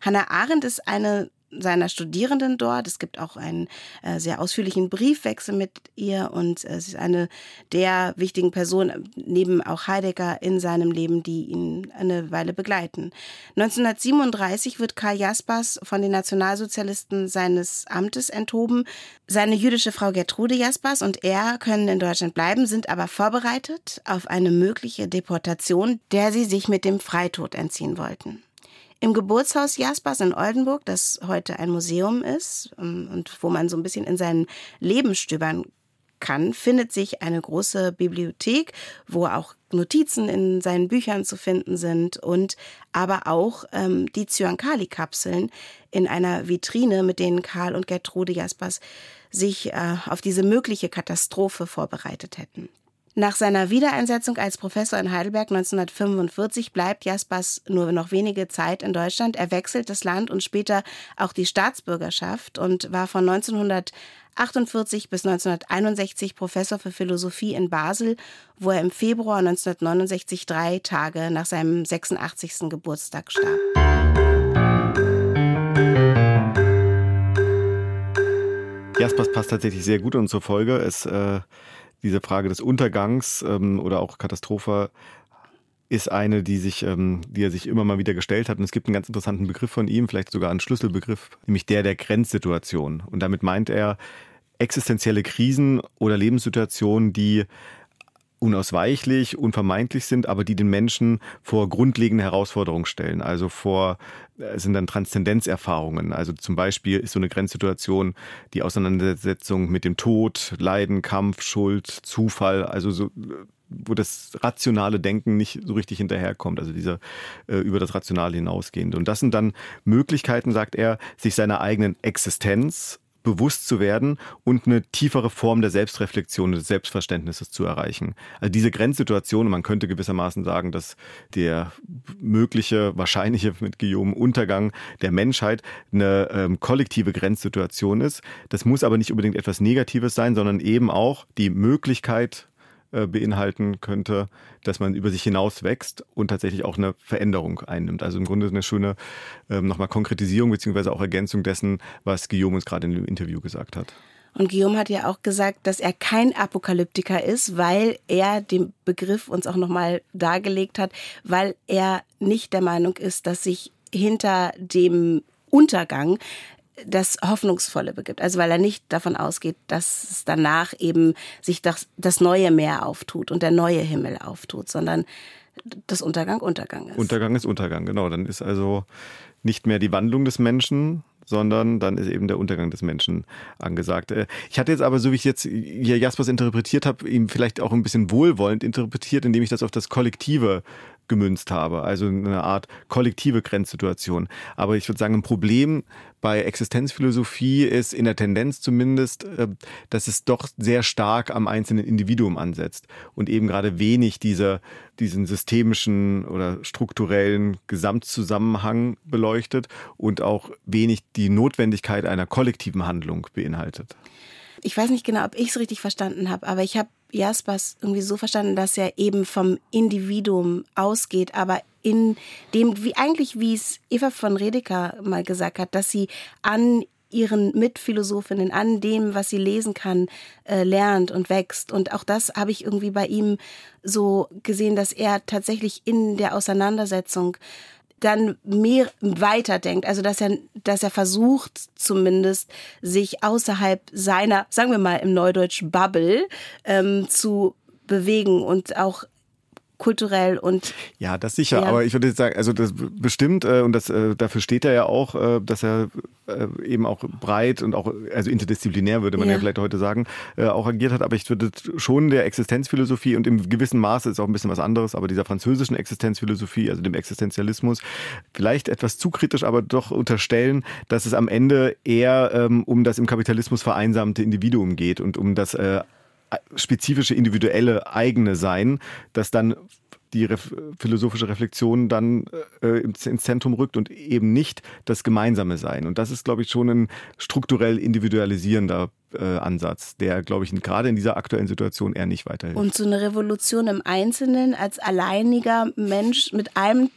Hannah Arendt ist eine seiner Studierenden dort. Es gibt auch einen äh, sehr ausführlichen Briefwechsel mit ihr und äh, sie ist eine der wichtigen Personen, neben auch Heidegger in seinem Leben, die ihn eine Weile begleiten. 1937 wird Karl Jaspers von den Nationalsozialisten seines Amtes enthoben. Seine jüdische Frau Gertrude Jaspers und er können in Deutschland bleiben, sind aber vorbereitet auf eine mögliche Deportation, der sie sich mit dem Freitod entziehen wollten. Im Geburtshaus Jaspers in Oldenburg, das heute ein Museum ist ähm, und wo man so ein bisschen in sein Leben stöbern kann, findet sich eine große Bibliothek, wo auch Notizen in seinen Büchern zu finden sind und aber auch ähm, die Zyankali-Kapseln in einer Vitrine, mit denen Karl und Gertrude Jaspers sich äh, auf diese mögliche Katastrophe vorbereitet hätten. Nach seiner Wiedereinsetzung als Professor in Heidelberg 1945 bleibt Jaspers nur noch wenige Zeit in Deutschland. Er wechselt das Land und später auch die Staatsbürgerschaft und war von 1948 bis 1961 Professor für Philosophie in Basel, wo er im Februar 1969 drei Tage nach seinem 86. Geburtstag starb.
Jaspers passt tatsächlich sehr gut in unsere Folge. Es äh diese Frage des Untergangs ähm, oder auch Katastrophe ist eine, die sich, ähm, die er sich immer mal wieder gestellt hat. Und es gibt einen ganz interessanten Begriff von ihm, vielleicht sogar einen Schlüsselbegriff, nämlich der der Grenzsituation. Und damit meint er existenzielle Krisen oder Lebenssituationen, die unausweichlich, unvermeidlich sind, aber die den Menschen vor grundlegende Herausforderungen stellen. Also vor äh, sind dann Transzendenzerfahrungen. Also zum Beispiel ist so eine Grenzsituation die Auseinandersetzung mit dem Tod, Leiden, Kampf, Schuld, Zufall, also so wo das rationale Denken nicht so richtig hinterherkommt, also dieser äh, über das Rationale hinausgehende. Und das sind dann Möglichkeiten, sagt er, sich seiner eigenen Existenz bewusst zu werden und eine tiefere Form der Selbstreflexion, des Selbstverständnisses zu erreichen. Also diese Grenzsituation, man könnte gewissermaßen sagen, dass der mögliche, wahrscheinliche mit Guillaume Untergang der Menschheit eine ähm, kollektive Grenzsituation ist. Das muss aber nicht unbedingt etwas Negatives sein, sondern eben auch die Möglichkeit äh, beinhalten könnte, dass man über sich hinaus wächst und tatsächlich auch eine Veränderung einnimmt. Also im Grunde eine schöne ähm, nochmal Konkretisierung beziehungsweise auch Ergänzung dessen, was Guillaume uns gerade in dem Interview gesagt hat.
Und Guillaume hat ja auch gesagt, dass er kein Apokalyptiker ist, weil er den Begriff uns auch nochmal dargelegt hat, weil er nicht der Meinung ist, dass sich hinter dem Untergang das Hoffnungsvolle begibt. Also weil er nicht davon ausgeht, dass es danach eben sich das, das neue Meer auftut und der neue Himmel auftut, sondern das Untergang Untergang ist.
Untergang ist Untergang, genau. Dann ist also nicht mehr die Wandlung des Menschen, sondern dann ist eben der Untergang des Menschen angesagt. Äh, ich hatte jetzt aber, so wie ich jetzt hier Jaspers interpretiert habe, ihm vielleicht auch ein bisschen wohlwollend interpretiert, indem ich das auf das Kollektive gemünzt habe, also eine Art kollektive Grenzsituation. Aber ich würde sagen, ein Problem bei Existenzphilosophie ist in der Tendenz zumindest, äh, dass es doch sehr stark am einzelnen Individuum ansetzt und eben gerade wenig diese, diesen systemischen oder strukturellen Gesamtzusammenhang beleuchtet und auch wenig die Notwendigkeit einer kollektiven Handlung beinhaltet.
Ich weiß nicht genau, ob ich es richtig verstanden habe, aber ich habe Jaspers irgendwie so verstanden, dass er eben vom Individuum ausgeht, aber in dem, wie eigentlich, wie es Eva von Redeker mal gesagt hat, dass sie an ihren Mitphilosophinnen, an dem, was sie lesen kann, äh, lernt und wächst. Und auch das habe ich irgendwie bei ihm so gesehen, dass er tatsächlich in der Auseinandersetzung dann mehr weiterdenkt, also dass er, dass er versucht zumindest sich außerhalb seiner, sagen wir mal im Neudeutsch Bubble ähm, zu bewegen und auch kulturell und
ja, das sicher. Ja. Aber ich würde sagen, also das bestimmt äh, und das äh, dafür steht er ja auch, äh, dass er äh, eben auch breit und auch also interdisziplinär würde man ja, ja vielleicht heute sagen äh, auch agiert hat. Aber ich würde schon der Existenzphilosophie und im gewissen Maße ist auch ein bisschen was anderes, aber dieser französischen Existenzphilosophie, also dem Existenzialismus, vielleicht etwas zu kritisch, aber doch unterstellen, dass es am Ende eher ähm, um das im Kapitalismus vereinsamte Individuum geht und um das äh, spezifische, individuelle, eigene Sein, das dann die ref philosophische Reflexion dann äh, ins, Zentrum rückt und eben nicht das gemeinsame Sein. Und das ist, glaube ich, schon ein strukturell individualisierender äh, Ansatz, der, glaube ich, gerade in dieser aktuellen Situation eher nicht weiterhilft.
Und so eine Revolution im Einzelnen als alleiniger Mensch mit einem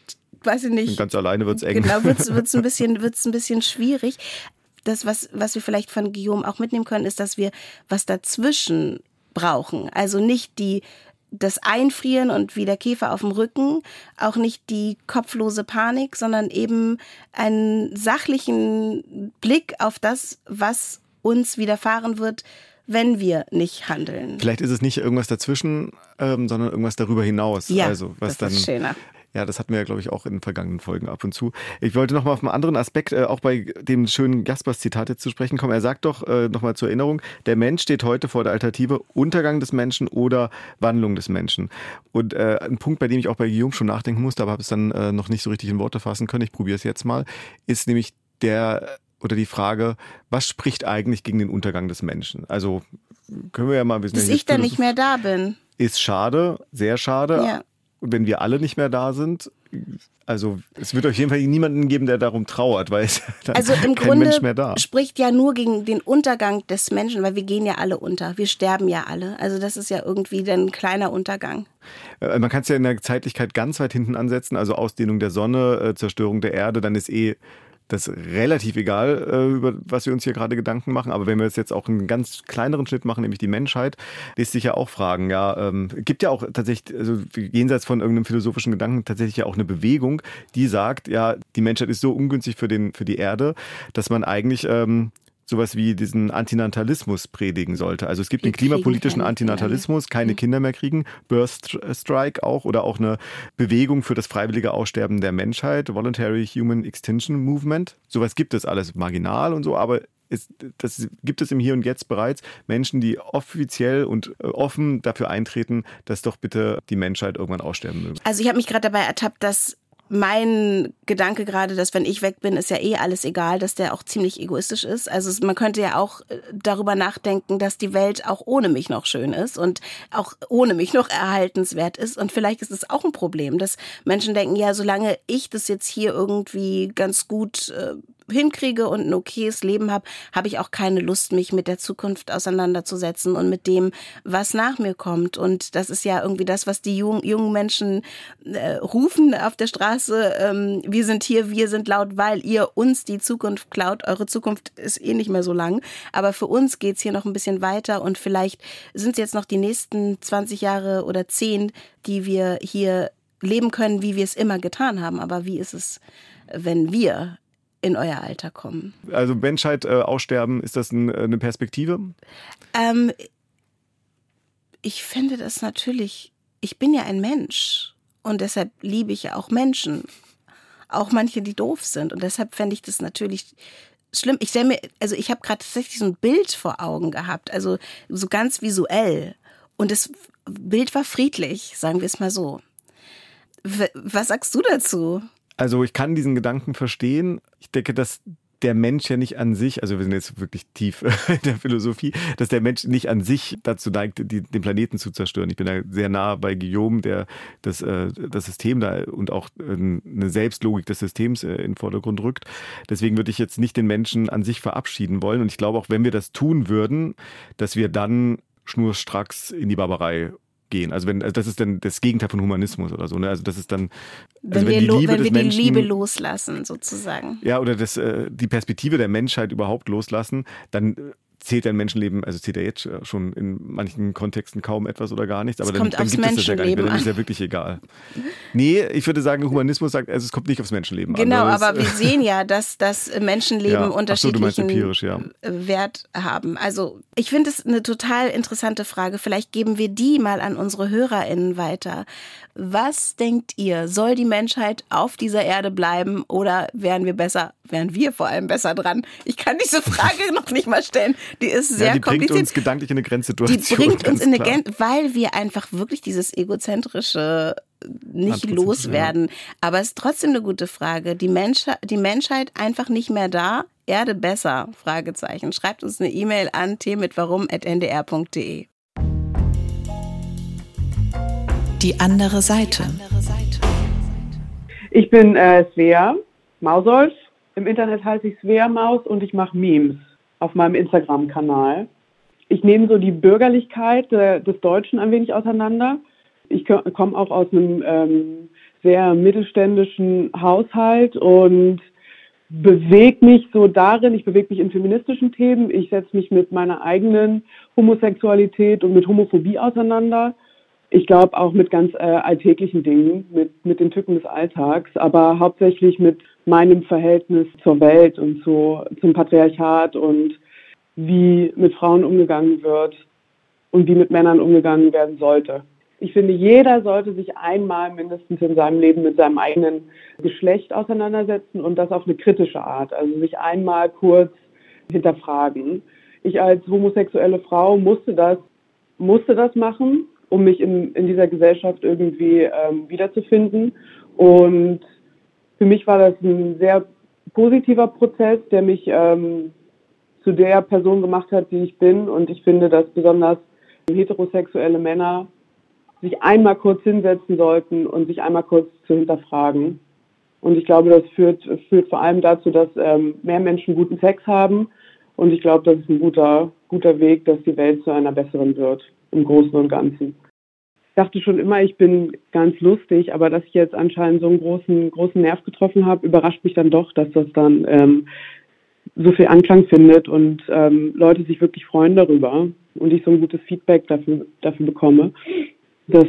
weiß ich nicht. Und
ganz alleine wird es eng.
Genau, wird es ein, bisschen, wird's ein bisschen schwierig. Das, was, was wir vielleicht von Guillaume auch mitnehmen können, ist, dass wir was dazwischen brauchen. Also nicht die das Einfrieren und wie der Käfer auf dem Rücken, auch nicht die kopflose Panik, sondern eben einen sachlichen Blick auf das, was uns widerfahren wird, wenn wir nicht handeln.
Vielleicht ist es nicht irgendwas dazwischen, ähm, sondern irgendwas darüber hinaus.
Ja,
also was
das ist schöner.
Ja, das hatten wir ja, glaube ich, auch in den vergangenen Folgen ab und zu. Ich wollte noch mal auf einen anderen Aspekt, äh, auch bei dem schönen Jaspers-Zitat jetzt zu sprechen kommen. Er sagt doch, äh, noch mal zur Erinnerung, der Mensch steht heute vor der Alternative Untergang des Menschen oder Wandlung des Menschen. Und äh, ein Punkt, bei dem ich auch bei Guillaume schon nachdenken musste, aber habe es dann äh, noch nicht so richtig in Worte fassen können, ich probiere es jetzt mal, ist nämlich der oder die Frage, was spricht eigentlich gegen den Untergang des Menschen? Also können wir ja mal bisschen...
Dass ich dann nicht mehr da bin.
Ist schade, sehr schade. Ja wenn wir alle nicht mehr da sind, also es wird auf jeden Fall niemanden geben, der darum trauert, weil es dann
also im
kein
Grunde
Mensch mehr da.
spricht ja nur gegen den Untergang des Menschen, weil wir gehen ja alle unter, wir sterben ja alle. Also das ist ja irgendwie ein kleiner Untergang.
Äh, man kann es ja in der Zeitlichkeit ganz weit hinten ansetzen, also Ausdehnung der Sonne, äh, Zerstörung der Erde, dann ist eh das ist relativ egal, äh, über was wir uns hier gerade Gedanken machen. Aber wenn wir jetzt auch einen ganz kleineren Schnitt machen, nämlich die Menschheit, lässt sich ja auch fragen, ja, ähm, gibt ja auch tatsächlich, also jenseits von irgendeinem philosophischen Gedanken, tatsächlich ja auch eine Bewegung, die sagt, ja, die Menschheit ist so ungünstig für, den, für die Erde, dass man eigentlich ähm, sowas wie diesen Antinatalismus predigen sollte. Also es gibt Wir den klimapolitischen Antinatalismus, keine mhm. Kinder mehr kriegen, Birth Strike auch oder auch eine Bewegung für das freiwillige Aussterben der Menschheit, Voluntary Human Extinction Movement. Sowas gibt es alles marginal und so, aber ist, das gibt es im Hier und Jetzt bereits Menschen, die offiziell und äh, offen dafür eintreten, dass doch bitte die Menschheit irgendwann aussterben möge.
Also ich habe mich gerade dabei ertappt, dass mein Gedanke gerade, dass wenn ich weg bin, ist ja eh alles egal, dass der auch ziemlich egoistisch ist. Also man könnte ja auch äh, darüber nachdenken, dass die Welt auch ohne mich noch schön ist und auch ohne mich noch erhaltenswert ist. Und vielleicht ist es auch ein Problem, dass Menschen denken, ja, solange ich das jetzt hier irgendwie ganz gut äh, hinkriege und ein okayes Leben habe, habe ich auch keine Lust, mich mit der Zukunft auseinanderzusetzen und mit dem, was nach mir kommt. Und das ist ja irgendwie das, was die jungen, jungen Menschen äh, rufen auf der Straße. Ähm, wir sind hier, wir sind laut, weil ihr uns die Zukunft klaut. Eure Zukunft ist eh nicht mehr so lang. Aber für uns geht's hier noch ein bisschen weiter und vielleicht sind es jetzt noch die nächsten 20 Jahre oder 10, die wir hier leben können, wie wir es immer getan haben. Aber wie ist es, wenn wir in euer Alter kommen.
Also Menschheit äh, aussterben, ist das ein, eine Perspektive?
Ähm, ich finde das natürlich, ich bin ja ein Mensch und deshalb liebe ich ja auch Menschen. Auch manche, die doof sind. Und deshalb fände ich das natürlich schlimm. Ich stelle mir, also ich habe gerade tatsächlich so ein Bild vor Augen gehabt, also so ganz visuell. Und das Bild war friedlich, sagen wir es mal so. Was sagst du dazu?
Also ich kann diesen Gedanken verstehen. Ich denke, dass der Mensch ja nicht an sich, also wir sind jetzt wirklich tief in der Philosophie, dass der Mensch nicht an sich dazu neigt, die, den Planeten zu zerstören. Ich bin da sehr nah bei Guillaume, der das, äh, das System da und auch äh, eine Selbstlogik des Systems äh, in den Vordergrund rückt. Deswegen würde ich jetzt nicht den Menschen an sich verabschieden wollen. Und ich glaube auch, wenn wir das tun würden, dass wir dann schnurstracks in die Barbarei gehen. Also wenn, also das ist dann das Gegenteil von Humanismus oder so. Ne? Also das ist dann,
also wenn, wir, die Liebe, wenn wir die Menschen, Liebe loslassen sozusagen.
Ja, oder das, äh, die Perspektive der Menschheit überhaupt loslassen, dann zählt ein Menschenleben, also zählt er jetzt schon in manchen Kontexten kaum etwas oder gar nichts, aber dann, dann gibt es das ja gar nicht mehr, dann ist ja wirklich egal. Nee, ich würde sagen, Humanismus sagt, also es kommt nicht aufs Menschenleben
genau,
an.
Genau, aber wir sehen ja, dass das Menschenleben ja. unterschiedlichen so, ja. Wert haben. Also ich finde es eine total interessante Frage. Vielleicht geben wir die mal an unsere HörerInnen weiter. Was denkt ihr? Soll die Menschheit auf dieser Erde bleiben oder wären wir besser, wären wir vor allem besser dran? Ich kann diese Frage noch nicht mal stellen. Die ist sehr ja, die kompliziert.
bringt uns gedanklich in eine Grenzsituation.
Die bringt uns in eine Grenze, weil wir einfach wirklich dieses egozentrische nicht loswerden. Ja. Aber es ist trotzdem eine gute Frage. Die, Mensch, die Menschheit einfach nicht mehr da, Erde besser? Fragezeichen. Schreibt uns eine E-Mail an t-mit-warum.ndr.de.
Die andere Seite.
Ich bin äh, Svea Mausolf. Im Internet heiße ich Svea Maus und ich mache Memes auf meinem Instagram-Kanal. Ich nehme so die Bürgerlichkeit äh, des Deutschen ein wenig auseinander. Ich komme auch aus einem ähm, sehr mittelständischen Haushalt und bewege mich so darin, ich bewege mich in feministischen Themen, ich setze mich mit meiner eigenen Homosexualität und mit Homophobie auseinander ich glaube auch mit ganz äh, alltäglichen Dingen, mit, mit den Tücken des Alltags, aber hauptsächlich mit meinem Verhältnis zur Welt und zu, zum Patriarchat und wie mit Frauen umgegangen wird und wie mit Männern umgegangen werden sollte. Ich finde, jeder sollte sich einmal mindestens in seinem Leben mit seinem eigenen Geschlecht auseinandersetzen und das auf eine kritische Art. Also sich einmal kurz hinterfragen. Ich als homosexuelle Frau musste das, musste das machen um mich in, in dieser Gesellschaft irgendwie ähm, wiederzufinden. Und für mich war das ein sehr positiver Prozess, der mich ähm, zu der Person gemacht hat, die ich bin. Und ich finde, dass besonders heterosexuelle Männer sich einmal kurz hinsetzen sollten und sich einmal kurz zu hinterfragen. Und ich glaube, das führt, führt vor allem dazu, dass ähm, mehr Menschen guten Sex haben. Und ich glaube, das ist ein guter, guter Weg, dass die Welt zu einer besseren wird im Großen und Ganzen. Dachte schon immer, ich bin ganz lustig, aber dass ich jetzt anscheinend so einen großen, großen Nerv getroffen habe, überrascht mich dann doch, dass das dann ähm, so viel Anklang findet und ähm, Leute sich wirklich freuen darüber und ich so ein gutes Feedback dafür, dafür bekomme. Das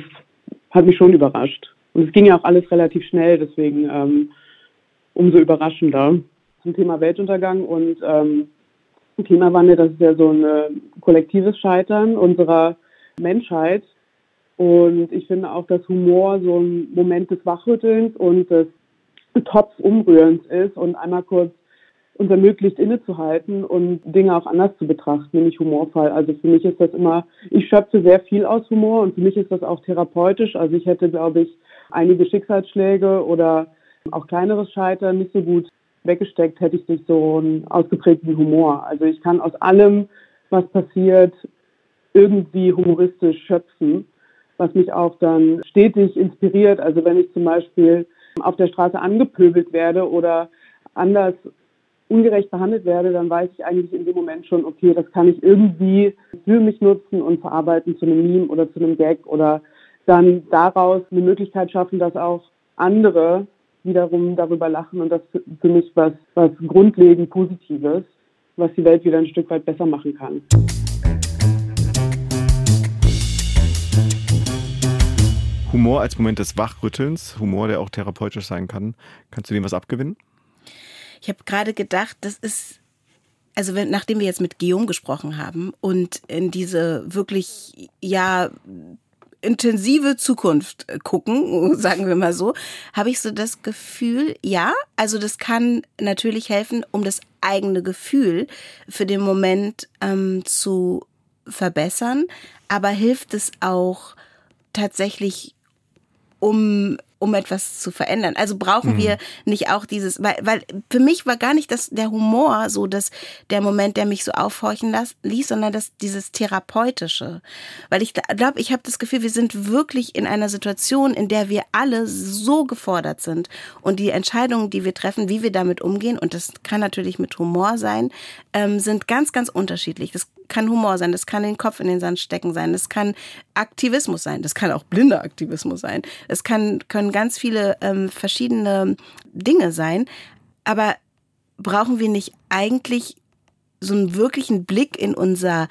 hat mich schon überrascht. Und es ging ja auch alles relativ schnell, deswegen ähm, umso überraschender. Zum Thema Weltuntergang und ähm, Klimawandel, das ist ja so ein kollektives Scheitern unserer Menschheit. Und ich finde auch, dass Humor so ein Moment des Wachrüttelns und des Topfumrührens ist und einmal kurz uns ermöglicht, innezuhalten und Dinge auch anders zu betrachten, nämlich humorvoll. Also für mich ist das immer, ich schöpfe sehr viel aus Humor und für mich ist das auch therapeutisch. Also ich hätte, glaube ich, einige Schicksalsschläge oder auch kleineres Scheitern nicht so gut weggesteckt, hätte ich nicht so einen ausgeprägten Humor. Also ich kann aus allem, was passiert, irgendwie humoristisch schöpfen, was mich auch dann stetig inspiriert. Also wenn ich zum Beispiel auf der Straße angepöbelt werde oder anders ungerecht behandelt werde, dann weiß ich eigentlich in dem Moment schon, okay, das kann ich irgendwie für mich nutzen und verarbeiten zu einem Meme oder zu einem Gag oder dann daraus eine Möglichkeit schaffen, dass auch andere wiederum darüber lachen und das für mich was, was grundlegend Positives, was die Welt wieder ein Stück weit besser machen kann.
Humor als Moment des Wachrüttelns, Humor, der auch therapeutisch sein kann. Kannst du dem was abgewinnen?
Ich habe gerade gedacht, das ist also wenn, nachdem wir jetzt mit Guillaume gesprochen haben und in diese wirklich ja intensive Zukunft gucken, sagen wir mal so, habe ich so das Gefühl, ja, also das kann natürlich helfen, um das eigene Gefühl für den Moment ähm, zu verbessern, aber hilft es auch tatsächlich, um um etwas zu verändern. Also brauchen mhm. wir nicht auch dieses, weil, weil für mich war gar nicht das, der Humor so dass der Moment, der mich so aufhorchen las, ließ, sondern das, dieses Therapeutische. Weil ich glaube, ich habe das Gefühl, wir sind wirklich in einer Situation, in der wir alle so gefordert sind. Und die Entscheidungen, die wir treffen, wie wir damit umgehen, und das kann natürlich mit Humor sein, ähm, sind ganz, ganz unterschiedlich. Das kann Humor sein, das kann den Kopf in den Sand stecken sein, das kann Aktivismus sein, das kann auch blinder Aktivismus sein, es kann, können ganz viele ähm, verschiedene Dinge sein. Aber brauchen wir nicht eigentlich so einen wirklichen Blick in unser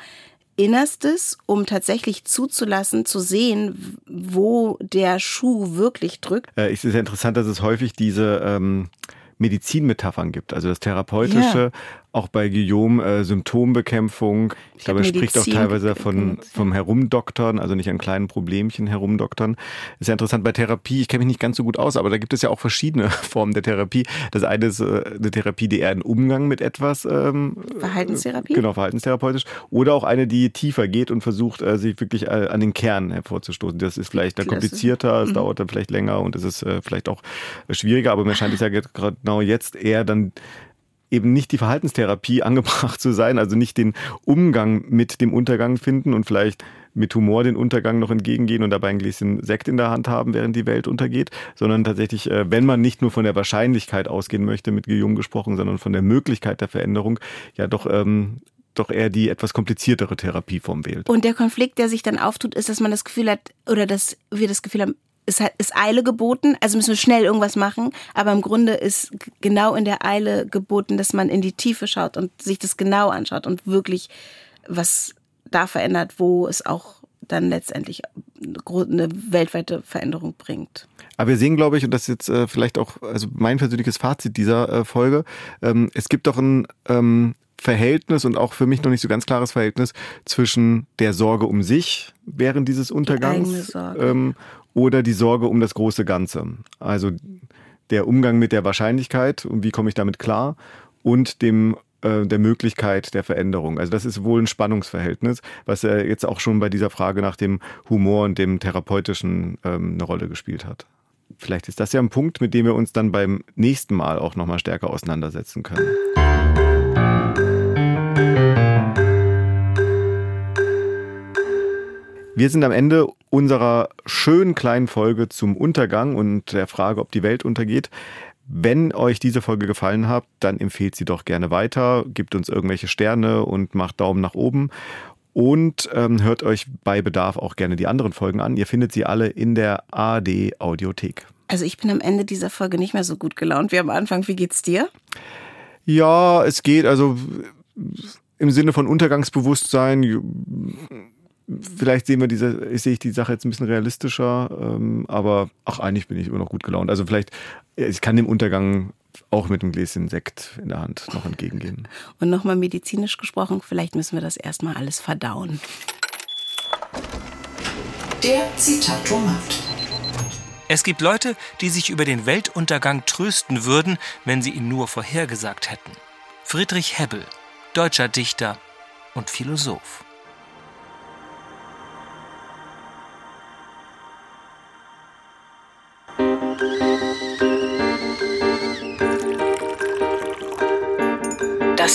Innerstes, um tatsächlich zuzulassen, zu sehen, wo der Schuh wirklich drückt?
Äh, es ist ja interessant, dass es häufig diese ähm, Medizinmetaphern gibt. Also das Therapeutische ja auch bei Guillaume äh, Symptombekämpfung. Ich, ich glaube, er spricht auch teilweise von, vom Herumdoktern, also nicht an kleinen Problemchen herumdoktern. Ist ja interessant bei Therapie. Ich kenne mich nicht ganz so gut aus, aber da gibt es ja auch verschiedene Formen der Therapie. Das eine ist äh, eine Therapie, die eher einen Umgang mit etwas. Ähm,
Verhaltenstherapie?
Genau, verhaltenstherapeutisch. Oder auch eine, die tiefer geht und versucht, äh, sich wirklich äh, an den Kern hervorzustoßen. Das ist vielleicht dann komplizierter, es mhm. dauert dann vielleicht länger und es ist äh, vielleicht auch schwieriger, aber mir scheint es ja genau jetzt eher dann eben nicht die Verhaltenstherapie angebracht zu sein, also nicht den Umgang mit dem Untergang finden und vielleicht mit Humor den Untergang noch entgegengehen und dabei ein Gläschen Sekt in der Hand haben, während die Welt untergeht, sondern tatsächlich, äh, wenn man nicht nur von der Wahrscheinlichkeit ausgehen möchte, mit Guillaume gesprochen, sondern von der Möglichkeit der Veränderung, ja doch ähm, doch eher die etwas kompliziertere Therapieform wählt.
Und der Konflikt, der sich dann auftut, ist, dass man das Gefühl hat, oder dass wir das Gefühl haben, es ist Eile geboten, also müssen wir schnell irgendwas machen, aber im Grunde ist genau in der Eile geboten, dass man in die Tiefe schaut und sich das genau anschaut und wirklich was da verändert, wo es auch dann letztendlich eine weltweite Veränderung bringt.
Aber wir sehen, glaube ich, und das ist jetzt äh, vielleicht auch also mein persönliches Fazit dieser äh, Folge, ähm, es gibt doch ein ähm, Verhältnis und auch für mich noch nicht so ganz klares Verhältnis zwischen der Sorge um sich während dieses Untergangs ähm, oder die Sorge um das große Ganze. Also der Umgang mit der Wahrscheinlichkeit und wie komme ich damit klar und dem äh, der Möglichkeit der Veränderung. Also das ist wohl ein Spannungsverhältnis, was ja jetzt auch schon bei dieser Frage nach dem Humor und dem Therapeutischen ähm, eine Rolle gespielt hat. Vielleicht ist das ja ein Punkt, mit dem wir uns dann beim nächsten Mal auch nochmal stärker auseinandersetzen können. Wir sind am Ende unserer schönen kleinen Folge zum Untergang und der Frage, ob die Welt untergeht. Wenn euch diese Folge gefallen hat, dann empfehlt sie doch gerne weiter, gibt uns irgendwelche Sterne und macht Daumen nach oben. Und ähm, hört euch bei Bedarf auch gerne die anderen Folgen an. Ihr findet sie alle in der AD Audiothek.
Also ich bin am Ende dieser Folge nicht mehr so gut gelaunt wie am Anfang. Wie geht's dir?
Ja, es geht. Also im Sinne von Untergangsbewusstsein Vielleicht sehen wir diese, sehe ich die Sache jetzt ein bisschen realistischer, ähm, aber ach, eigentlich bin ich immer noch gut gelaunt. Also vielleicht, ich kann dem Untergang auch mit einem Gläschen Sekt in der Hand noch entgegengehen.
Und nochmal medizinisch gesprochen, vielleicht müssen wir das erstmal alles verdauen.
Der Zitatomat.
Es gibt Leute, die sich über den Weltuntergang trösten würden, wenn sie ihn nur vorhergesagt hätten. Friedrich Hebbel, deutscher Dichter und Philosoph.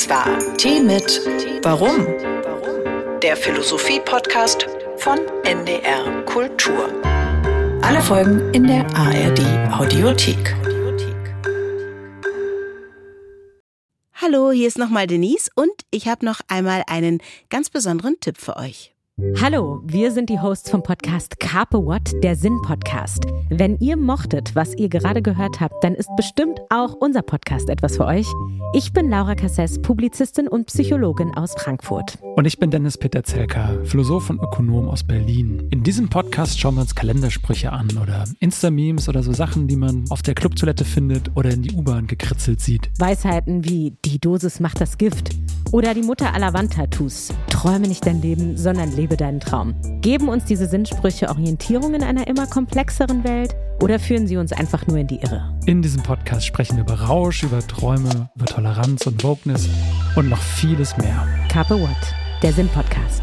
Das war Tee mit Warum? Der Philosophie-Podcast von NDR Kultur. Alle Folgen in der ARD Audiothek.
Hallo, hier ist nochmal Denise und ich habe noch einmal einen ganz besonderen Tipp für euch.
Hallo, wir sind die Hosts vom Podcast Carpe What, der Sinn-Podcast. Wenn ihr mochtet, was ihr gerade gehört habt, dann ist bestimmt auch unser Podcast etwas für euch. Ich bin Laura Cassess, Publizistin und Psychologin aus Frankfurt.
Und ich bin Dennis Peter Zelka, Philosoph und Ökonom aus Berlin. In diesem Podcast schauen wir uns Kalendersprüche an oder Insta-Memes oder so Sachen, die man auf der Clubtoilette findet oder in die U-Bahn gekritzelt sieht.
Weisheiten wie die Dosis macht das Gift oder die Mutter aller Wandtattoos. Träume nicht dein Leben, sondern lebe deinen Traum. Geben uns diese Sinnsprüche Orientierung in einer immer komplexeren Welt oder führen sie uns einfach nur in die Irre?
In diesem Podcast sprechen wir über Rausch, über Träume, über Toleranz und Wokeness und noch vieles mehr.
Carpe What, der Sinn-Podcast.